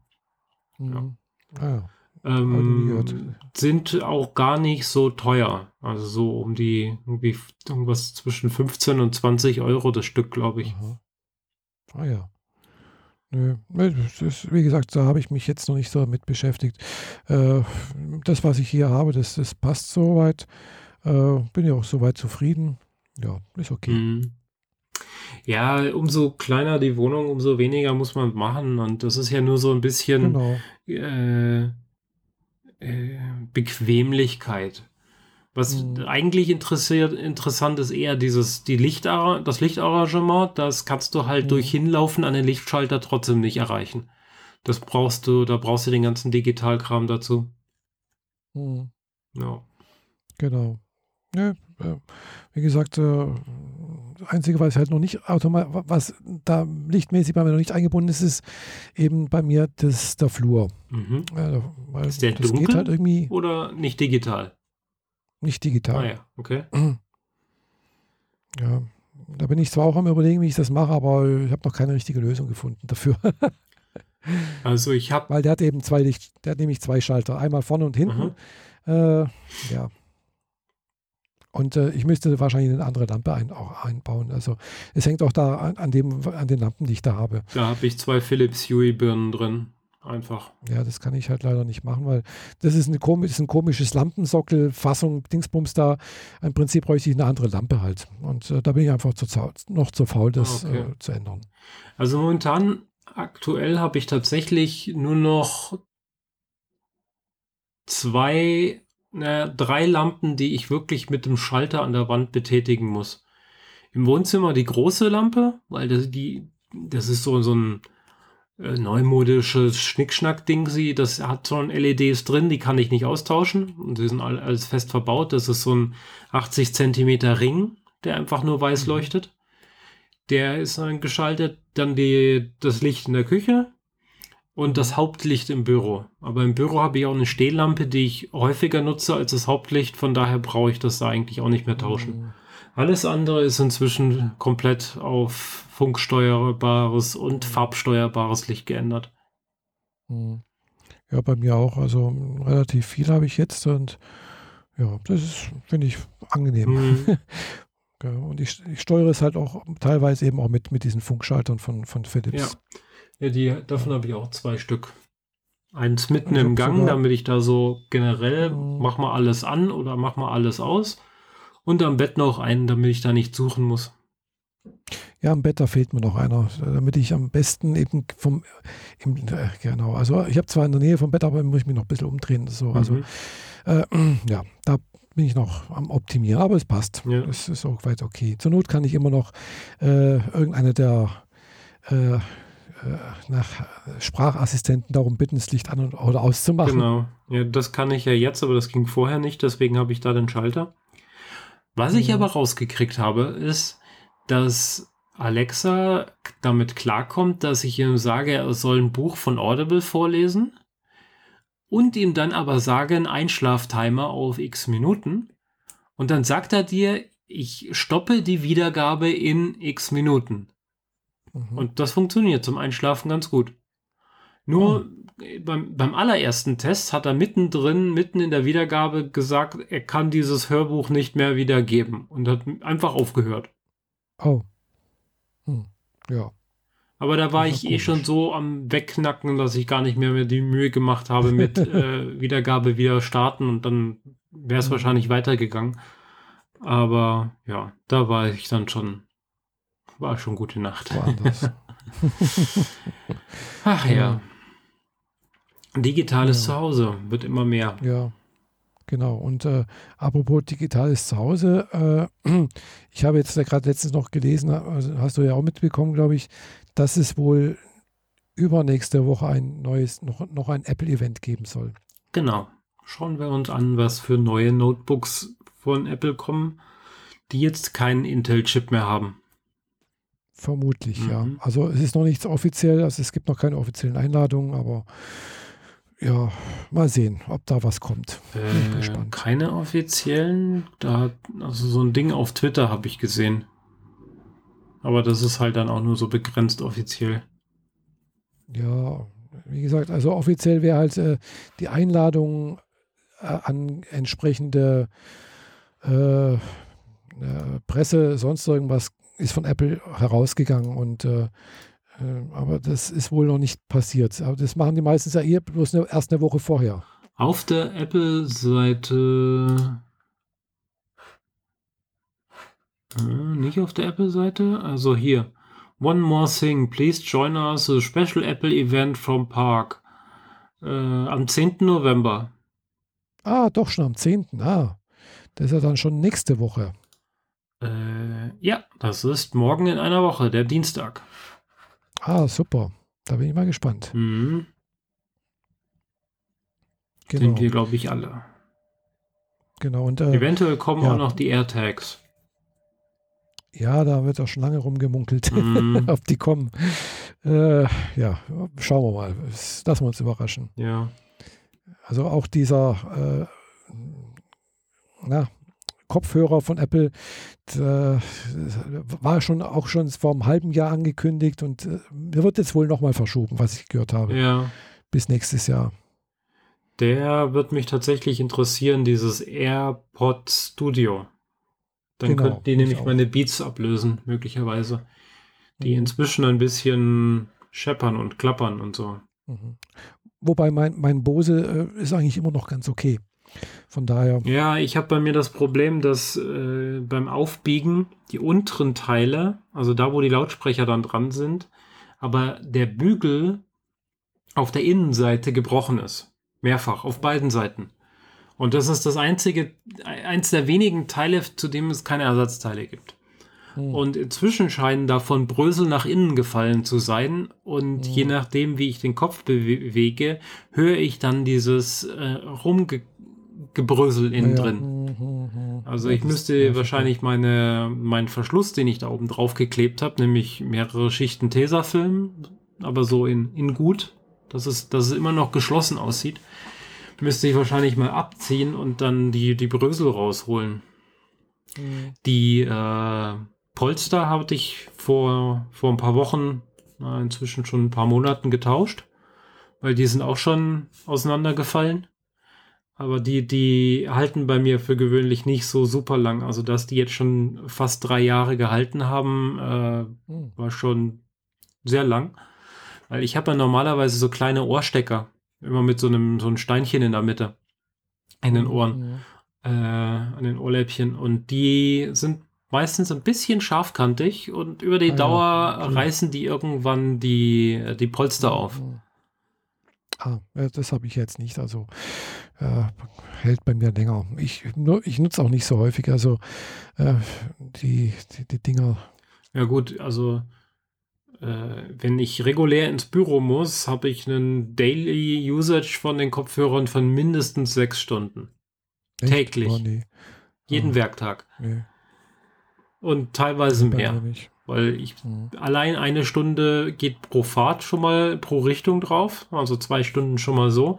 Mhm. Ja. Ah, ja. Ähm, sind auch gar nicht so teuer. Also so um die irgendwie irgendwas zwischen 15 und 20 Euro das Stück, glaube ich. Aha. Ah ja. Nö, ist, wie gesagt, da habe ich mich jetzt noch nicht so mit beschäftigt. Äh, das, was ich hier habe, das, das passt soweit. Äh, bin ja auch soweit zufrieden. Ja, ist okay. Mhm. Ja, umso kleiner die Wohnung, umso weniger muss man machen. Und das ist ja nur so ein bisschen genau. äh, äh, Bequemlichkeit. Was mhm. eigentlich interessiert, interessant ist eher dieses, die Lichtar das Lichtarrangement. Das kannst du halt mhm. durch Hinlaufen an den Lichtschalter trotzdem nicht erreichen. Das brauchst du, da brauchst du den ganzen Digitalkram dazu. Mhm. Ja. Genau. Ja, äh, wie gesagt, äh, Einzige, was halt noch nicht automatisch, was da lichtmäßig bei mir noch nicht eingebunden ist, ist eben bei mir das, der Flur. Mhm. Weil ist der das dunkel geht halt irgendwie oder nicht digital? Nicht digital. Ah ja, okay. Ja, da bin ich zwar auch am überlegen, wie ich das mache, aber ich habe noch keine richtige Lösung gefunden dafür. also ich habe... Weil der hat eben zwei Licht, der hat nämlich zwei Schalter, einmal vorne und hinten. Äh, ja. Und äh, ich müsste wahrscheinlich eine andere Lampe ein, auch einbauen. Also es hängt auch da an, an, dem, an den Lampen, die ich da habe. Da habe ich zwei Philips Hue-Birnen drin. Einfach. Ja, das kann ich halt leider nicht machen, weil das ist, eine komisch, ist ein komisches Lampensockel, Fassung, Dingsbums da. Im Prinzip bräuchte ich eine andere Lampe halt. Und äh, da bin ich einfach zu, noch zu faul, das okay. äh, zu ändern. Also momentan, aktuell habe ich tatsächlich nur noch zwei äh, drei Lampen, die ich wirklich mit dem Schalter an der Wand betätigen muss. Im Wohnzimmer die große Lampe, weil das, die, das ist so, so ein äh, neumodisches Schnickschnack-Ding. Das hat schon LEDs drin, die kann ich nicht austauschen. Und die sind alles fest verbaut. Das ist so ein 80 Zentimeter Ring, der einfach nur weiß mhm. leuchtet. Der ist dann geschaltet. Dann die, das Licht in der Küche und das Hauptlicht im Büro. Aber im Büro habe ich auch eine Stehlampe, die ich häufiger nutze als das Hauptlicht. Von daher brauche ich das da eigentlich auch nicht mehr tauschen. Mhm. Alles andere ist inzwischen komplett auf funksteuerbares und farbsteuerbares Licht geändert. Mhm. Ja, bei mir auch. Also relativ viel habe ich jetzt und ja, das ist, finde ich, angenehm. Mhm. und ich, ich, steuere es halt auch teilweise eben auch mit, mit diesen Funkschaltern von, von Philips. Ja. Ja, die, davon habe ich auch zwei Stück. Eins mitten im Gang, sogar. damit ich da so generell mhm. mach mal alles an oder mach mal alles aus. Und am Bett noch einen, damit ich da nicht suchen muss. Ja, am Bett, da fehlt mir noch einer, damit ich am besten eben vom, im, äh, genau, also ich habe zwar in der Nähe vom Bett, aber muss ich mich noch ein bisschen umdrehen. So. Also, mhm. äh, ja, da bin ich noch am Optimieren, aber es passt. Ja. Es ist auch weit okay. Zur Not kann ich immer noch äh, irgendeine der äh, nach Sprachassistenten darum bitten, das Licht an und, oder auszumachen. Genau. Ja, das kann ich ja jetzt, aber das ging vorher nicht, deswegen habe ich da den Schalter. Was ich aber rausgekriegt habe, ist, dass Alexa damit klarkommt, dass ich ihm sage, er soll ein Buch von Audible vorlesen und ihm dann aber sage, ein Einschlaftimer auf x Minuten. Und dann sagt er dir, ich stoppe die Wiedergabe in x Minuten. Mhm. Und das funktioniert zum Einschlafen ganz gut. Nur oh. beim, beim allerersten Test hat er mittendrin, mitten in der Wiedergabe gesagt, er kann dieses Hörbuch nicht mehr wiedergeben und hat einfach aufgehört. Oh. Hm. Ja. Aber da war ich eh schon so am Wegknacken, dass ich gar nicht mehr, mehr die Mühe gemacht habe mit äh, Wiedergabe wieder starten und dann wäre es mhm. wahrscheinlich weitergegangen. Aber ja, da war ich dann schon war schon gute Nacht. Ach ja. Digitales ja. Zuhause wird immer mehr. Ja, genau. Und äh, apropos digitales Zuhause, äh, ich habe jetzt gerade letztens noch gelesen, also hast du ja auch mitbekommen, glaube ich, dass es wohl übernächste Woche ein neues, noch, noch ein Apple-Event geben soll. Genau. Schauen wir uns an, was für neue Notebooks von Apple kommen, die jetzt keinen Intel-Chip mehr haben. Vermutlich, mhm. ja. Also es ist noch nichts offiziell, also es gibt noch keine offiziellen Einladungen, aber ja, mal sehen, ob da was kommt. Äh, keine offiziellen, da also so ein Ding auf Twitter habe ich gesehen. Aber das ist halt dann auch nur so begrenzt offiziell. Ja, wie gesagt, also offiziell wäre halt äh, die Einladung äh, an entsprechende äh, äh, Presse, sonst irgendwas ist von Apple herausgegangen und äh, äh, aber das ist wohl noch nicht passiert. Aber das machen die meistens ja eher bloß eine, erst eine Woche vorher. Auf der Apple-Seite. Äh, nicht auf der Apple-Seite? Also hier. One more thing. Please join us a special Apple event from Park. Äh, am 10. November. Ah, doch schon am 10. Ah, das ist ja dann schon nächste Woche. Äh, ja, das ist morgen in einer Woche, der Dienstag. Ah, super. Da bin ich mal gespannt. Mhm. Genau. Sind wir, glaube ich, alle. Genau. Und, äh, Eventuell kommen ja. auch noch die AirTags. Ja, da wird auch schon lange rumgemunkelt, mm. ob die kommen. Äh, ja, schauen wir mal. Lassen wir uns überraschen. Ja. Also auch dieser äh, na, Kopfhörer von Apple äh, war schon auch schon vor einem halben Jahr angekündigt und äh, wird jetzt wohl nochmal verschoben, was ich gehört habe. Ja. Bis nächstes Jahr. Der wird mich tatsächlich interessieren, dieses AirPod Studio. Dann genau, könnten die nämlich meine Beats ablösen, möglicherweise. Die mhm. inzwischen ein bisschen scheppern und klappern und so. Mhm. Wobei mein, mein Bose äh, ist eigentlich immer noch ganz okay. Von daher. Ja, ich habe bei mir das Problem, dass äh, beim Aufbiegen die unteren Teile, also da, wo die Lautsprecher dann dran sind, aber der Bügel auf der Innenseite gebrochen ist. Mehrfach, auf beiden Seiten. Und das ist das einzige, eins der wenigen Teile, zu dem es keine Ersatzteile gibt. Hm. Und inzwischen scheinen davon Brösel nach innen gefallen zu sein. Und hm. je nachdem, wie ich den Kopf bewege, höre ich dann dieses äh, rumge Gebrösel innen ja. drin. Mhm, mhm. Also ich müsste wahrscheinlich meine, meinen Verschluss, den ich da oben drauf geklebt habe, nämlich mehrere Schichten Tesafilm, aber so in, in gut, dass es, dass es immer noch geschlossen aussieht, müsste ich wahrscheinlich mal abziehen und dann die, die Brösel rausholen. Mhm. Die äh, Polster hatte ich vor, vor ein paar Wochen, inzwischen schon ein paar Monaten getauscht, weil die sind auch schon auseinandergefallen. Aber die, die halten bei mir für gewöhnlich nicht so super lang. Also, dass die jetzt schon fast drei Jahre gehalten haben, äh, hm. war schon sehr lang. Weil ich habe ja normalerweise so kleine Ohrstecker. Immer mit so einem, so einem Steinchen in der Mitte. In den Ohren. Ja. Äh, an den Ohrläppchen. Und die sind meistens ein bisschen scharfkantig und über die ah, Dauer okay. reißen die irgendwann die, die Polster auf. Ah, das habe ich jetzt nicht. Also äh, hält bei mir länger. Ich, ich nutze auch nicht so häufig. Also äh, die, die, die Dinger. Ja gut, also äh, wenn ich regulär ins Büro muss, habe ich einen Daily Usage von den Kopfhörern von mindestens sechs Stunden. Echt? Täglich. Oh, nee. Jeden oh. Werktag. Nee. Und teilweise mehr. Weil ich mhm. allein eine Stunde geht pro Fahrt schon mal pro Richtung drauf, also zwei Stunden schon mal so.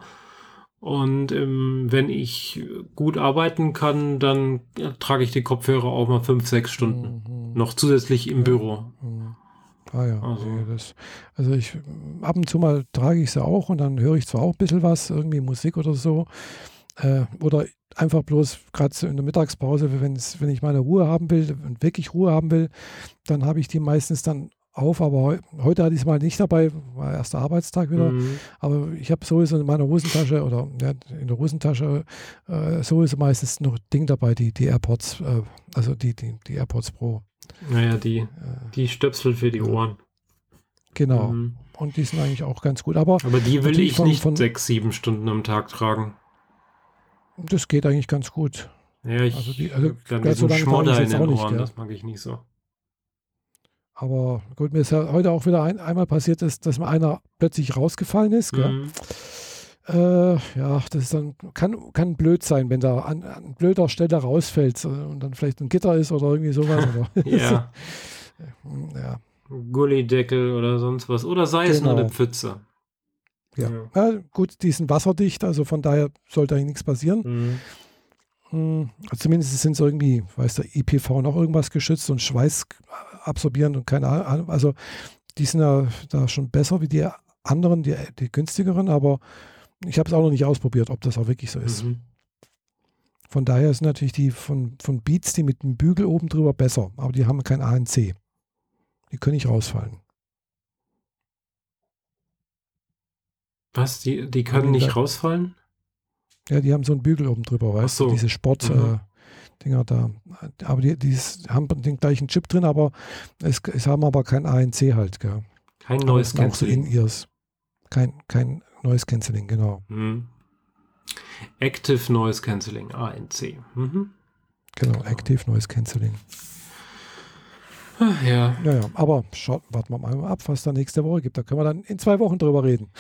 Und ähm, wenn ich gut arbeiten kann, dann trage ich die Kopfhörer auch mal fünf, sechs Stunden. Mhm. Noch zusätzlich im ja. Büro. Mhm. Ah ja, also. Nee, das, also ich ab und zu mal trage ich sie auch und dann höre ich zwar auch ein bisschen was, irgendwie Musik oder so. Äh, oder einfach bloß gerade so in der Mittagspause, wenn ich meine Ruhe haben will und wirklich Ruhe haben will, dann habe ich die meistens dann auf, aber heu heute hatte ich es mal nicht dabei, war erster Arbeitstag wieder. Mhm. Aber ich habe sowieso in meiner Hosentasche oder ja, in der Hosentasche äh, sowieso meistens noch Ding dabei, die, die AirPods, äh, also die, die, die AirPods Pro. Naja, die, äh, die Stöpsel für die Ohren. Genau. Mhm. Und die sind eigentlich auch ganz gut. Aber, aber die will ich von, nicht von, sechs, sieben Stunden am Tag tragen. Das geht eigentlich ganz gut. Ja, ich also die, also dann so Schmodder in den Ohren, nicht, ja. das mag ich nicht so. Aber gut, mir ist ja heute auch wieder ein, einmal passiert, ist, dass mir einer plötzlich rausgefallen ist. Mhm. Äh, ja, das ist dann, kann, kann blöd sein, wenn da an, an blöder Stelle rausfällt äh, und dann vielleicht ein Gitter ist oder irgendwie sowas. ja. ja. Gullideckel oder sonst was. Oder sei es genau. nur eine Pfütze. Ja. ja. ja. gut, die sind wasserdicht, also von daher sollte eigentlich nichts passieren. Mhm. Hm, zumindest sind sie irgendwie, weiß der IPV noch irgendwas geschützt und Schweiß absorbieren und keine Ahnung. Also die sind ja da schon besser wie die anderen, die, die günstigeren, aber ich habe es auch noch nicht ausprobiert, ob das auch wirklich so ist. Mhm. Von daher sind natürlich die von, von Beats, die mit dem Bügel oben drüber besser, aber die haben kein ANC. Die können nicht rausfallen. Was? Die, die können nicht rausfallen? Ja, die haben so einen Bügel oben drüber, weißt so. du? Diese Sport-Dinger mhm. äh, da. Aber die, die haben den gleichen Chip drin, aber es, es haben aber kein ANC halt. Gell? Kein neues Canceling. So In-Ears. Kein, kein Noise Cancelling, genau. Mhm. Active Noise Cancelling, ANC. Mhm. Genau, Active Noise Cancelling. Ach, ja. Ja, ja, aber schaut, warten wir mal ab, was da nächste Woche gibt. Da können wir dann in zwei Wochen drüber reden.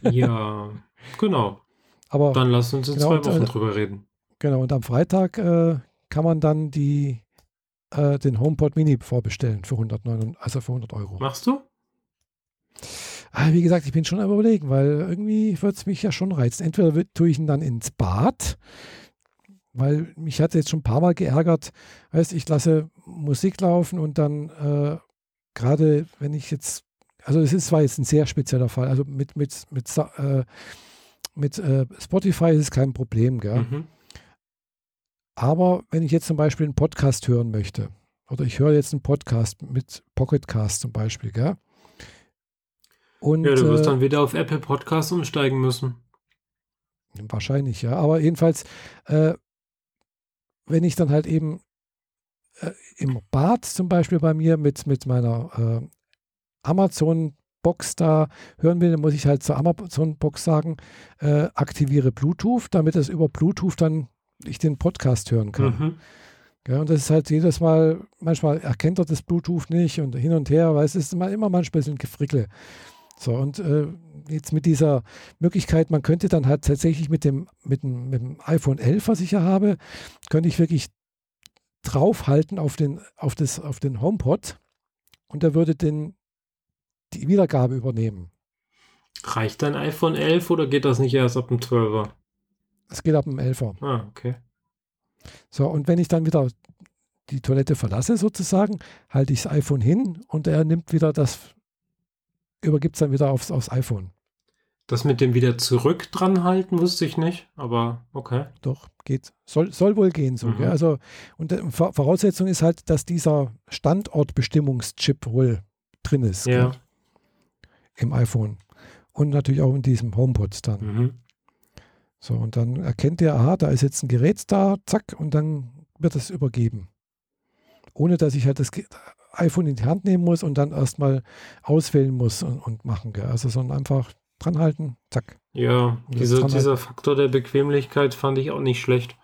ja, genau. Aber dann lass uns in genau, zwei Wochen äh, drüber reden. Genau, und am Freitag äh, kann man dann die, äh, den HomePod Mini vorbestellen für 109, also für 100 Euro. Machst du? Ah, wie gesagt, ich bin schon am überlegen, weil irgendwie wird es mich ja schon reizen. Entweder tue ich ihn dann ins Bad, weil mich hat jetzt schon ein paar Mal geärgert, weißt ich lasse Musik laufen und dann äh, gerade wenn ich jetzt, also es ist zwar jetzt ein sehr spezieller Fall, also mit, mit, mit, äh, mit äh, Spotify ist es kein Problem, gell? Mhm. Aber wenn ich jetzt zum Beispiel einen Podcast hören möchte, oder ich höre jetzt einen Podcast mit Pocketcast zum Beispiel, gell? Und, ja, du wirst äh, dann wieder auf Apple Podcasts umsteigen müssen. Wahrscheinlich, ja. Aber jedenfalls, äh, wenn ich dann halt eben äh, im Bad zum Beispiel bei mir mit, mit meiner äh, Amazon-Box da hören will, dann muss ich halt zur Amazon-Box sagen, äh, aktiviere Bluetooth, damit es über Bluetooth dann ich den Podcast hören kann. Mhm. Ja, und das ist halt jedes Mal, manchmal erkennt er das Bluetooth nicht und hin und her, weil es ist immer, immer manchmal ein bisschen Gefrickel. So, und äh, jetzt mit dieser Möglichkeit, man könnte dann halt tatsächlich mit dem, mit dem, mit dem iPhone 11, was ich ja habe, könnte ich wirklich draufhalten auf den, auf das, auf den HomePod und der würde den, die Wiedergabe übernehmen. Reicht dein iPhone 11 oder geht das nicht erst ab dem 12er? Es geht ab dem 11er. Ah, okay. So, und wenn ich dann wieder die Toilette verlasse sozusagen, halte ich das iPhone hin und er nimmt wieder das übergibt es dann wieder aufs, aufs iPhone. Das mit dem wieder zurück dran halten, wusste ich nicht, aber okay. Doch, geht. Soll, soll wohl gehen so. Mhm. Also, und äh, Voraussetzung ist halt, dass dieser Standortbestimmungschip wohl drin ist. Ja. Gell? Im iPhone. Und natürlich auch in diesem HomePod dann. Mhm. So, und dann erkennt er, aha, da ist jetzt ein Gerät da, zack, und dann wird es übergeben. Ohne dass ich halt das iPhone in die Hand nehmen muss und dann erstmal auswählen muss und, und machen. Gell? Also sondern einfach dranhalten, zack. Ja, diese, dieser Faktor der Bequemlichkeit fand ich auch nicht schlecht.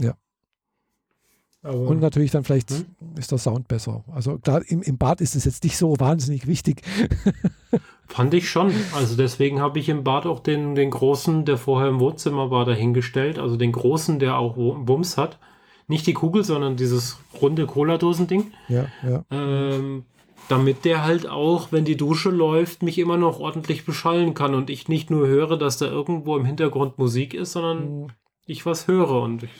Ja. Aber und natürlich dann vielleicht hm? ist der Sound besser. Also da im, im Bad ist es jetzt nicht so wahnsinnig wichtig. Fand ich schon. Also deswegen habe ich im Bad auch den, den großen, der vorher im Wohnzimmer war, dahingestellt. Also den großen, der auch Wumms hat. Nicht die Kugel, sondern dieses runde Cola-Dosen-Ding. Ja, ja. Ähm, damit der halt auch, wenn die Dusche läuft, mich immer noch ordentlich beschallen kann und ich nicht nur höre, dass da irgendwo im Hintergrund Musik ist, sondern mhm. ich was höre und ich,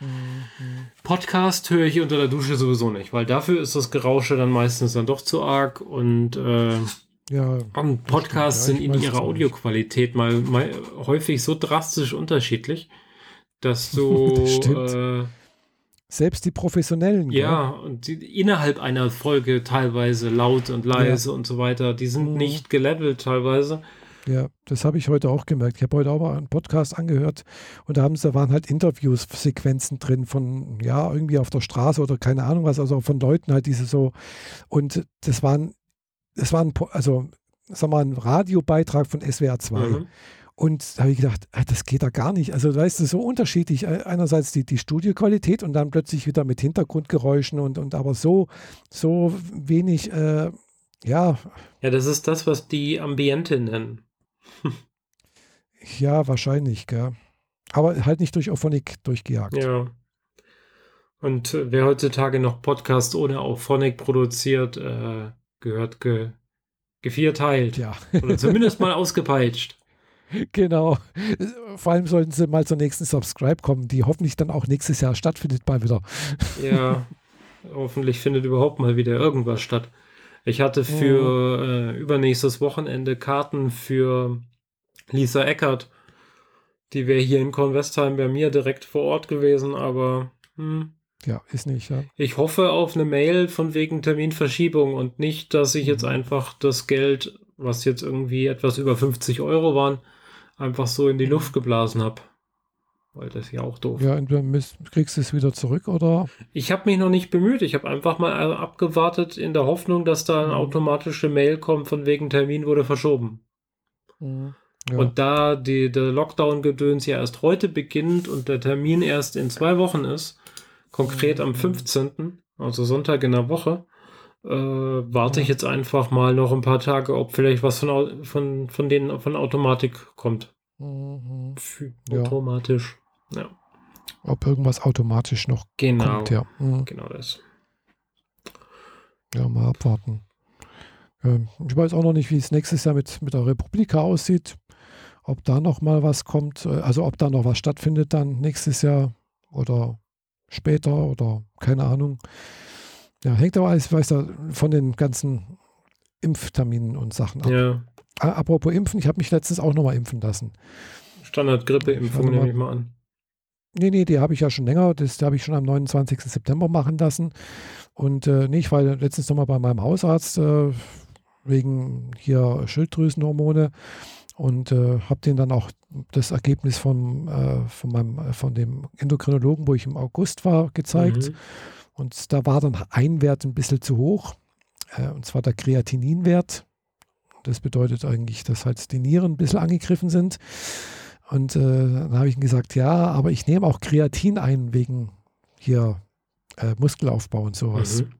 mhm. Podcast höre ich unter der Dusche sowieso nicht, weil dafür ist das Gerausche dann meistens dann doch zu arg und äh, ja, Podcasts ja, sind in ihrer Audioqualität mal, mal häufig so drastisch unterschiedlich, dass du das äh, selbst die Professionellen. Ja, gell? und die, innerhalb einer Folge teilweise laut und leise ja. und so weiter, die sind mhm. nicht gelevelt teilweise. Ja, das habe ich heute auch gemerkt. Ich habe heute auch mal einen Podcast angehört und da, haben, da waren halt Interviewsequenzen drin von, ja, irgendwie auf der Straße oder keine Ahnung was, also von Leuten halt diese so. Und das waren, das waren, also, sag mal, ein Radiobeitrag von SWR 2. Mhm. Und da habe ich gedacht, ah, das geht da gar nicht. Also, weißt du, so unterschiedlich. Einerseits die, die Studioqualität und dann plötzlich wieder mit Hintergrundgeräuschen und, und aber so, so wenig, äh, ja. Ja, das ist das, was die Ambiente nennen. ja, wahrscheinlich, gell. Aber halt nicht durch Auphonic durchgejagt. Ja. Und äh, wer heutzutage noch Podcast ohne Auphonic produziert, äh, gehört ge gevierteilt. Ja. Oder zumindest mal ausgepeitscht. Genau. Vor allem sollten sie mal zur nächsten Subscribe kommen, die hoffentlich dann auch nächstes Jahr stattfindet, mal wieder. Ja, hoffentlich findet überhaupt mal wieder irgendwas statt. Ich hatte für äh, übernächstes Wochenende Karten für Lisa Eckert. Die wäre hier in Kornwestheim bei mir direkt vor Ort gewesen, aber hm, ja, ist nicht, ja. Ich hoffe auf eine Mail von wegen Terminverschiebung und nicht, dass ich jetzt mhm. einfach das Geld, was jetzt irgendwie etwas über 50 Euro waren, einfach so in die mhm. Luft geblasen habe. Weil das ist ja auch doof. Ja, und du kriegst es wieder zurück, oder? Ich habe mich noch nicht bemüht. Ich habe einfach mal abgewartet in der Hoffnung, dass da eine mhm. automatische Mail kommt von wegen Termin wurde verschoben. Ja. Und da die, der Lockdown-Gedöns ja erst heute beginnt und der Termin erst in zwei Wochen ist, konkret am 15., mhm. also Sonntag in der Woche, äh, warte ich jetzt einfach mal noch ein paar Tage, ob vielleicht was von, von, von denen von Automatik kommt. Mhm. Automatisch. Ja. Ob irgendwas automatisch noch genau. kommt, ja. Mhm. Genau das. Ja, mal abwarten. Ähm, ich weiß auch noch nicht, wie es nächstes Jahr mit, mit der Republika aussieht. Ob da noch mal was kommt, äh, also ob da noch was stattfindet dann nächstes Jahr oder später oder keine Ahnung. Ja, hängt aber alles, weiß da, von den ganzen Impfterminen und Sachen ab. Ja. Apropos Impfen, ich habe mich letztens auch nochmal impfen lassen. Standard-Grippeimpfung nehme ich mal an. Nee, nee, die habe ich ja schon länger. Das habe ich schon am 29. September machen lassen. Und äh, nee, ich war letztens nochmal bei meinem Hausarzt äh, wegen hier Schilddrüsenhormone und äh, habe denen dann auch das Ergebnis von, äh, von, meinem, äh, von dem Endokrinologen, wo ich im August war, gezeigt. Mhm. Und da war dann ein Wert ein bisschen zu hoch, äh, und zwar der Kreatininwert. Das bedeutet eigentlich, dass halt die Nieren ein bisschen angegriffen sind. Und äh, dann habe ich ihm gesagt, ja, aber ich nehme auch Kreatin ein wegen hier äh, Muskelaufbau und sowas. Mhm.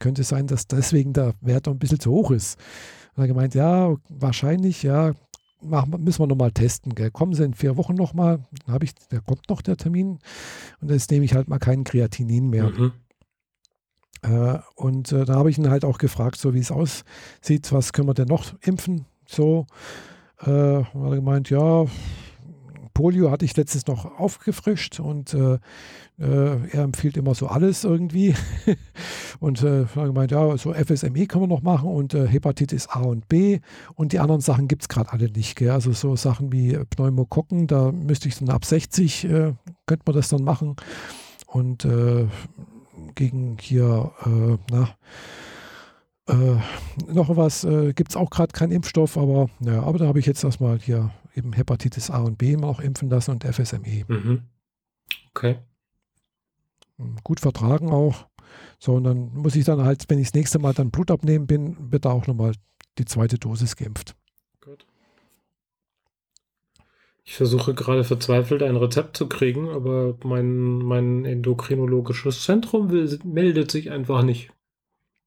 Könnte sein, dass deswegen der Wert ein bisschen zu hoch ist. Und er gemeint, ja, wahrscheinlich, ja, machen, müssen wir nochmal testen. Gell. Kommen Sie in vier Wochen nochmal, dann habe ich, da kommt noch der Termin und jetzt nehme ich halt mal keinen Kreatinin mehr. Mhm. Äh, und äh, da habe ich ihn halt auch gefragt, so wie es aussieht, was können wir denn noch impfen? So, äh, hat er gemeint, ja, Polio hatte ich letztens noch aufgefrischt und äh, äh, er empfiehlt immer so alles irgendwie. und äh, gemeint, ja, so FSME können wir noch machen und äh, Hepatitis A und B und die anderen Sachen gibt es gerade alle nicht. Gell? Also so Sachen wie Pneumokokken, da müsste ich dann ab 60, äh, könnte man das dann machen. Und äh, gegen hier, äh, na, äh, noch was äh, gibt es auch gerade keinen Impfstoff, aber ja, aber da habe ich jetzt erstmal hier eben Hepatitis A und B auch impfen lassen und FSME. Mhm. Okay. Hm, gut vertragen auch. So, und dann muss ich dann halt, wenn ich das nächste Mal dann Blut abnehmen bin, wird da auch nochmal die zweite Dosis geimpft. Gut. Ich versuche gerade verzweifelt ein Rezept zu kriegen, aber mein, mein endokrinologisches Zentrum will, meldet sich einfach nicht.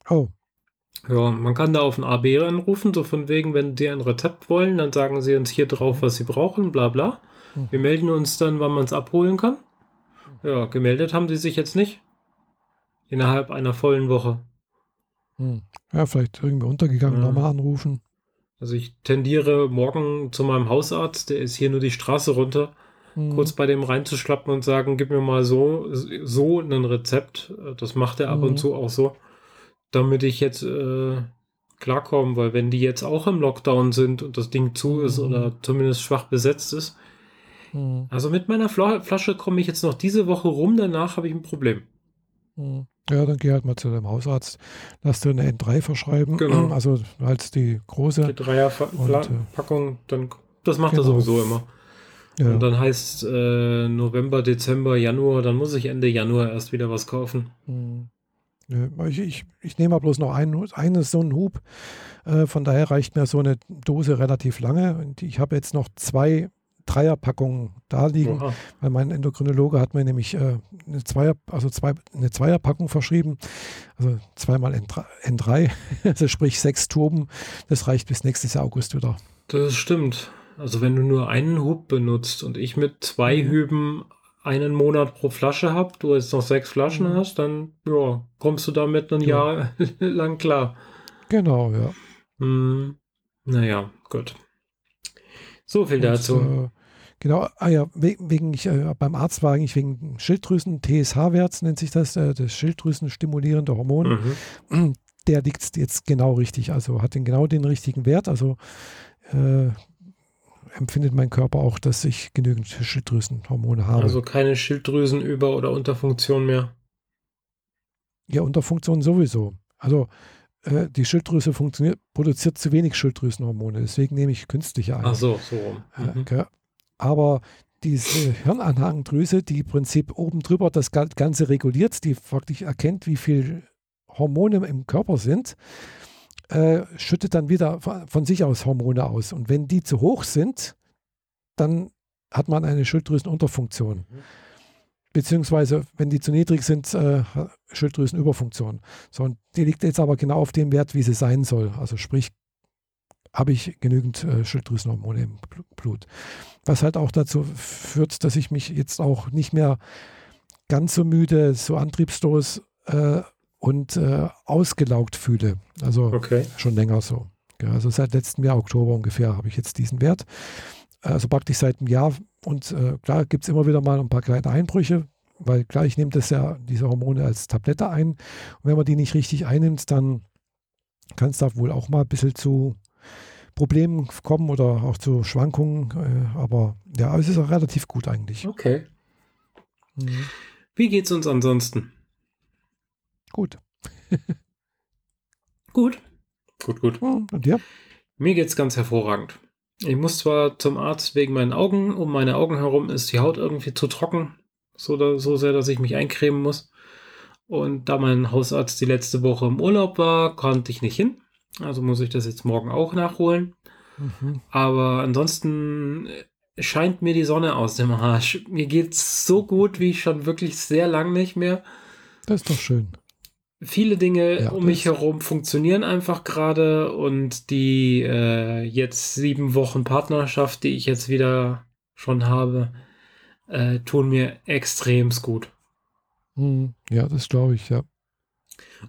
Oh. Ja, man kann da auf ein AB anrufen, so von wegen, wenn Sie ein Rezept wollen, dann sagen Sie uns hier drauf, was Sie brauchen, bla bla. Wir melden uns dann, wann man es abholen kann. Ja, gemeldet haben Sie sich jetzt nicht. Innerhalb einer vollen Woche. Hm. Ja, vielleicht irgendwie untergegangen, ja. nochmal anrufen. Also ich tendiere morgen zu meinem Hausarzt, der ist hier nur die Straße runter, hm. kurz bei dem reinzuschlappen und sagen, gib mir mal so, so ein Rezept. Das macht er ab und hm. zu auch so damit ich jetzt äh, klarkomme, weil wenn die jetzt auch im Lockdown sind und das Ding zu ist mhm. oder zumindest schwach besetzt ist, mhm. also mit meiner Fla Flasche komme ich jetzt noch diese Woche rum, danach habe ich ein Problem. Mhm. Ja, dann geh halt mal zu deinem Hausarzt, lass dir eine N3 verschreiben, genau. also als die große. Die Dreierpackung, äh, dann das macht genau. er sowieso immer. Ja. Und dann heißt äh, November, Dezember, Januar, dann muss ich Ende Januar erst wieder was kaufen. Mhm. Ich, ich, ich nehme bloß noch einen, einen so einen Hub. Äh, von daher reicht mir so eine Dose relativ lange. Und ich habe jetzt noch zwei Dreierpackungen da liegen, weil mein Endokrinologe hat mir nämlich äh, eine, Zweier, also zwei, eine Zweierpackung verschrieben. Also zweimal N3, N3 also sprich sechs Turben. Das reicht bis nächstes Jahr August wieder. Das stimmt. Also wenn du nur einen Hub benutzt und ich mit zwei mhm. Hüben einen Monat pro Flasche habe, du jetzt noch sechs Flaschen mhm. hast, dann ja, kommst du damit ein ja. Jahr lang klar. Genau, ja. Hm, naja, gut. So viel Und, dazu. Äh, genau, ah ja, wegen, ich, äh, beim Arzt war eigentlich wegen Schilddrüsen, TSH-Wert nennt sich das, äh, das Schilddrüsen-stimulierende Hormon. Mhm. Der liegt jetzt genau richtig, also hat den genau den richtigen Wert. Also äh, empfindet mein Körper auch, dass ich genügend Schilddrüsenhormone habe. Also keine Schilddrüsenüber- oder Unterfunktion mehr? Ja, Unterfunktion sowieso. Also äh, die Schilddrüse funktioniert, produziert zu wenig Schilddrüsenhormone, deswegen nehme ich künstliche ein. Ach so, so rum. Mhm. Äh, aber diese Hirnanhangdrüse, die im Prinzip oben drüber das Ganze reguliert, die faktisch erkennt, wie viel Hormone im Körper sind, äh, schüttet dann wieder von sich aus Hormone aus. Und wenn die zu hoch sind, dann hat man eine Schilddrüsenunterfunktion. Mhm. Beziehungsweise, wenn die zu niedrig sind, äh, Schilddrüsenüberfunktion. So, und die liegt jetzt aber genau auf dem Wert, wie sie sein soll. Also sprich, habe ich genügend äh, Schilddrüsenhormone im Blut. Was halt auch dazu führt, dass ich mich jetzt auch nicht mehr ganz so müde, so antriebslos äh, und äh, ausgelaugt fühle. Also okay. schon länger so. Ja, also seit letztem Jahr, Oktober ungefähr, habe ich jetzt diesen Wert. Also praktisch seit einem Jahr. Und äh, klar gibt es immer wieder mal ein paar kleine Einbrüche, weil klar, ich nehme das ja, diese Hormone als Tablette ein. Und wenn man die nicht richtig einnimmt, dann kann es da wohl auch mal ein bisschen zu Problemen kommen oder auch zu Schwankungen. Äh, aber ja, es ist auch relativ gut eigentlich. Okay. Mhm. Wie geht's uns ansonsten? Gut. gut. Gut, gut. Und dir? Mir geht's ganz hervorragend. Ich muss zwar zum Arzt wegen meinen Augen. Um meine Augen herum ist die Haut irgendwie zu trocken. So, so sehr, dass ich mich eincremen muss. Und da mein Hausarzt die letzte Woche im Urlaub war, konnte ich nicht hin. Also muss ich das jetzt morgen auch nachholen. Mhm. Aber ansonsten scheint mir die Sonne aus dem Arsch. Mir geht's so gut wie schon wirklich sehr lang nicht mehr. Das ist doch schön viele Dinge ja, um mich herum funktionieren einfach gerade und die äh, jetzt sieben Wochen Partnerschaft, die ich jetzt wieder schon habe, äh, tun mir extremst gut. Hm, ja, das glaube ich, ja.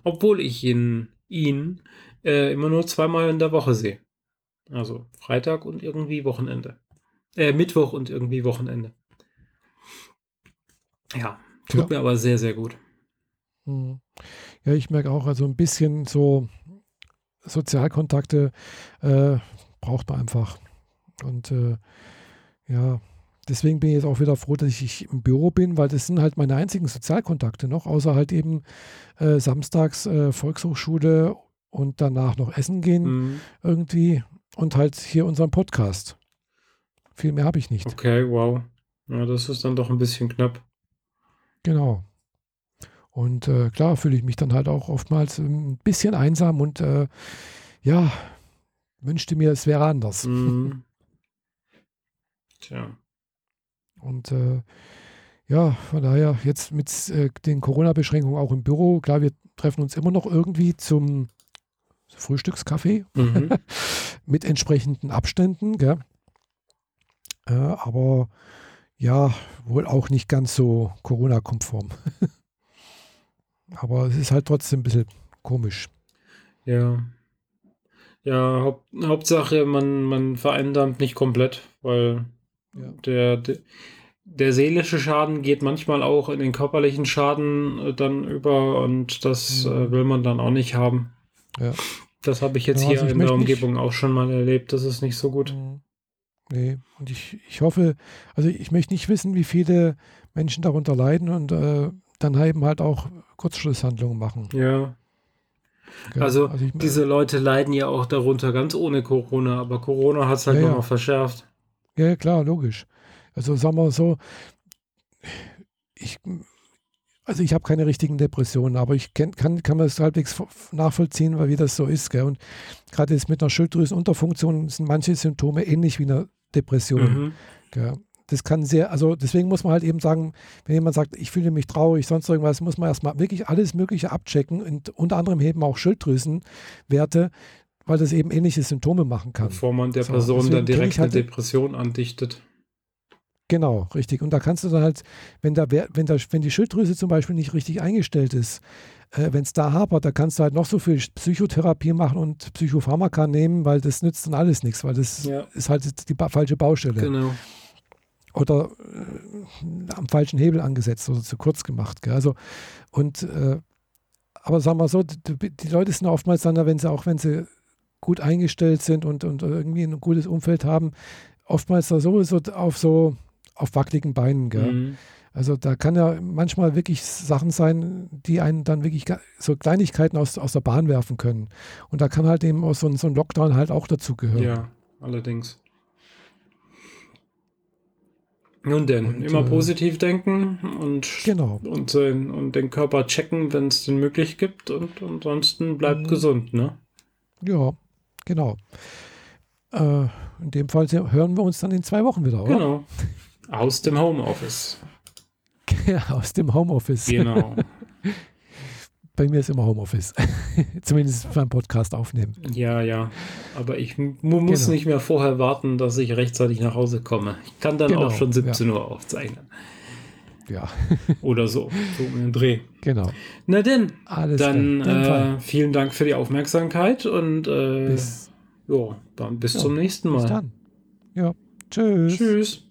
Obwohl ich ihn, ihn äh, immer nur zweimal in der Woche sehe. Also Freitag und irgendwie Wochenende. Äh, Mittwoch und irgendwie Wochenende. Ja, tut ja. mir aber sehr, sehr gut. Hm. Ja, ich merke auch, also ein bisschen so Sozialkontakte äh, braucht man einfach. Und äh, ja, deswegen bin ich jetzt auch wieder froh, dass ich im Büro bin, weil das sind halt meine einzigen Sozialkontakte noch, außer halt eben äh, samstags äh, Volkshochschule und danach noch essen gehen mhm. irgendwie und halt hier unseren Podcast. Viel mehr habe ich nicht. Okay, wow. Ja, das ist dann doch ein bisschen knapp. Genau. Und äh, klar fühle ich mich dann halt auch oftmals ein bisschen einsam und äh, ja, wünschte mir, es wäre anders. Mhm. Tja. Und äh, ja, von daher jetzt mit äh, den Corona-Beschränkungen auch im Büro, klar, wir treffen uns immer noch irgendwie zum Frühstückskaffee mhm. mit entsprechenden Abständen, gell? Äh, aber ja, wohl auch nicht ganz so Corona-konform. Aber es ist halt trotzdem ein bisschen komisch. Ja. Ja, Haupt, Hauptsache, man, man vereinnahmt nicht komplett, weil ja. der, der, der, seelische Schaden geht manchmal auch in den körperlichen Schaden äh, dann über und das mhm. äh, will man dann auch nicht haben. Ja. Das habe ich jetzt ja, also hier in der Umgebung nicht, auch schon mal erlebt. Das ist nicht so gut. Mhm. Nee, und ich, ich hoffe, also ich möchte nicht wissen, wie viele Menschen darunter leiden und äh, dann eben halt auch Kurzschlusshandlungen machen. Ja. ja also, also ich, diese Leute leiden ja auch darunter ganz ohne Corona, aber Corona hat es halt ja, nochmal ja. verschärft. Ja, klar, logisch. Also sagen wir so, ich, also ich habe keine richtigen Depressionen, aber ich kenn, kann, kann man es halbwegs nachvollziehen, weil wie das so ist. Gell? Und gerade jetzt mit einer Schilddrüsenunterfunktion sind manche Symptome ähnlich wie eine Depression. Mhm. Das kann sehr, also deswegen muss man halt eben sagen, wenn jemand sagt, ich fühle mich traurig, sonst irgendwas, muss man erstmal wirklich alles Mögliche abchecken und unter anderem eben auch Schilddrüsenwerte, weil das eben ähnliche Symptome machen kann. Bevor man der Person so, dann direkt halt, eine Depression andichtet. Genau, richtig. Und da kannst du dann halt, wenn, da, wenn, da, wenn die Schilddrüse zum Beispiel nicht richtig eingestellt ist, äh, wenn es da hapert, da kannst du halt noch so viel Psychotherapie machen und Psychopharmaka nehmen, weil das nützt dann alles nichts, weil das ja. ist halt die ba falsche Baustelle. Genau. Oder äh, am falschen Hebel angesetzt oder zu kurz gemacht. Gell? Also, und äh, aber sagen wir so, die, die, Leute sind oftmals dann, wenn sie auch wenn sie gut eingestellt sind und, und irgendwie ein gutes Umfeld haben, oftmals da sowieso auf so auf wackeligen Beinen. Gell? Mhm. Also da kann ja manchmal wirklich Sachen sein, die einen dann wirklich so Kleinigkeiten aus, aus der Bahn werfen können. Und da kann halt eben auch so ein, so ein Lockdown halt auch dazu gehören. Ja, allerdings. Nun denn, und, immer äh, positiv denken und, genau. und, und den Körper checken, wenn es den möglich gibt und ansonsten bleibt mhm. gesund, ne? Ja, genau. Äh, in dem Fall hören wir uns dann in zwei Wochen wieder, oder? Genau. Aus dem Homeoffice. Ja, aus dem Homeoffice. Genau. Bei mir ist immer Homeoffice. Zumindest beim Podcast aufnehmen. Ja, ja. Aber ich muss genau. nicht mehr vorher warten, dass ich rechtzeitig nach Hause komme. Ich kann dann genau, auch schon 17 ja. Uhr aufzeichnen. Ja. Oder so. So um den Dreh. Genau. Na denn. Alles dann äh, vielen Dank für die Aufmerksamkeit und äh, bis, jo, dann bis ja, zum nächsten Mal. Bis dann. Ja. Tschüss. Tschüss.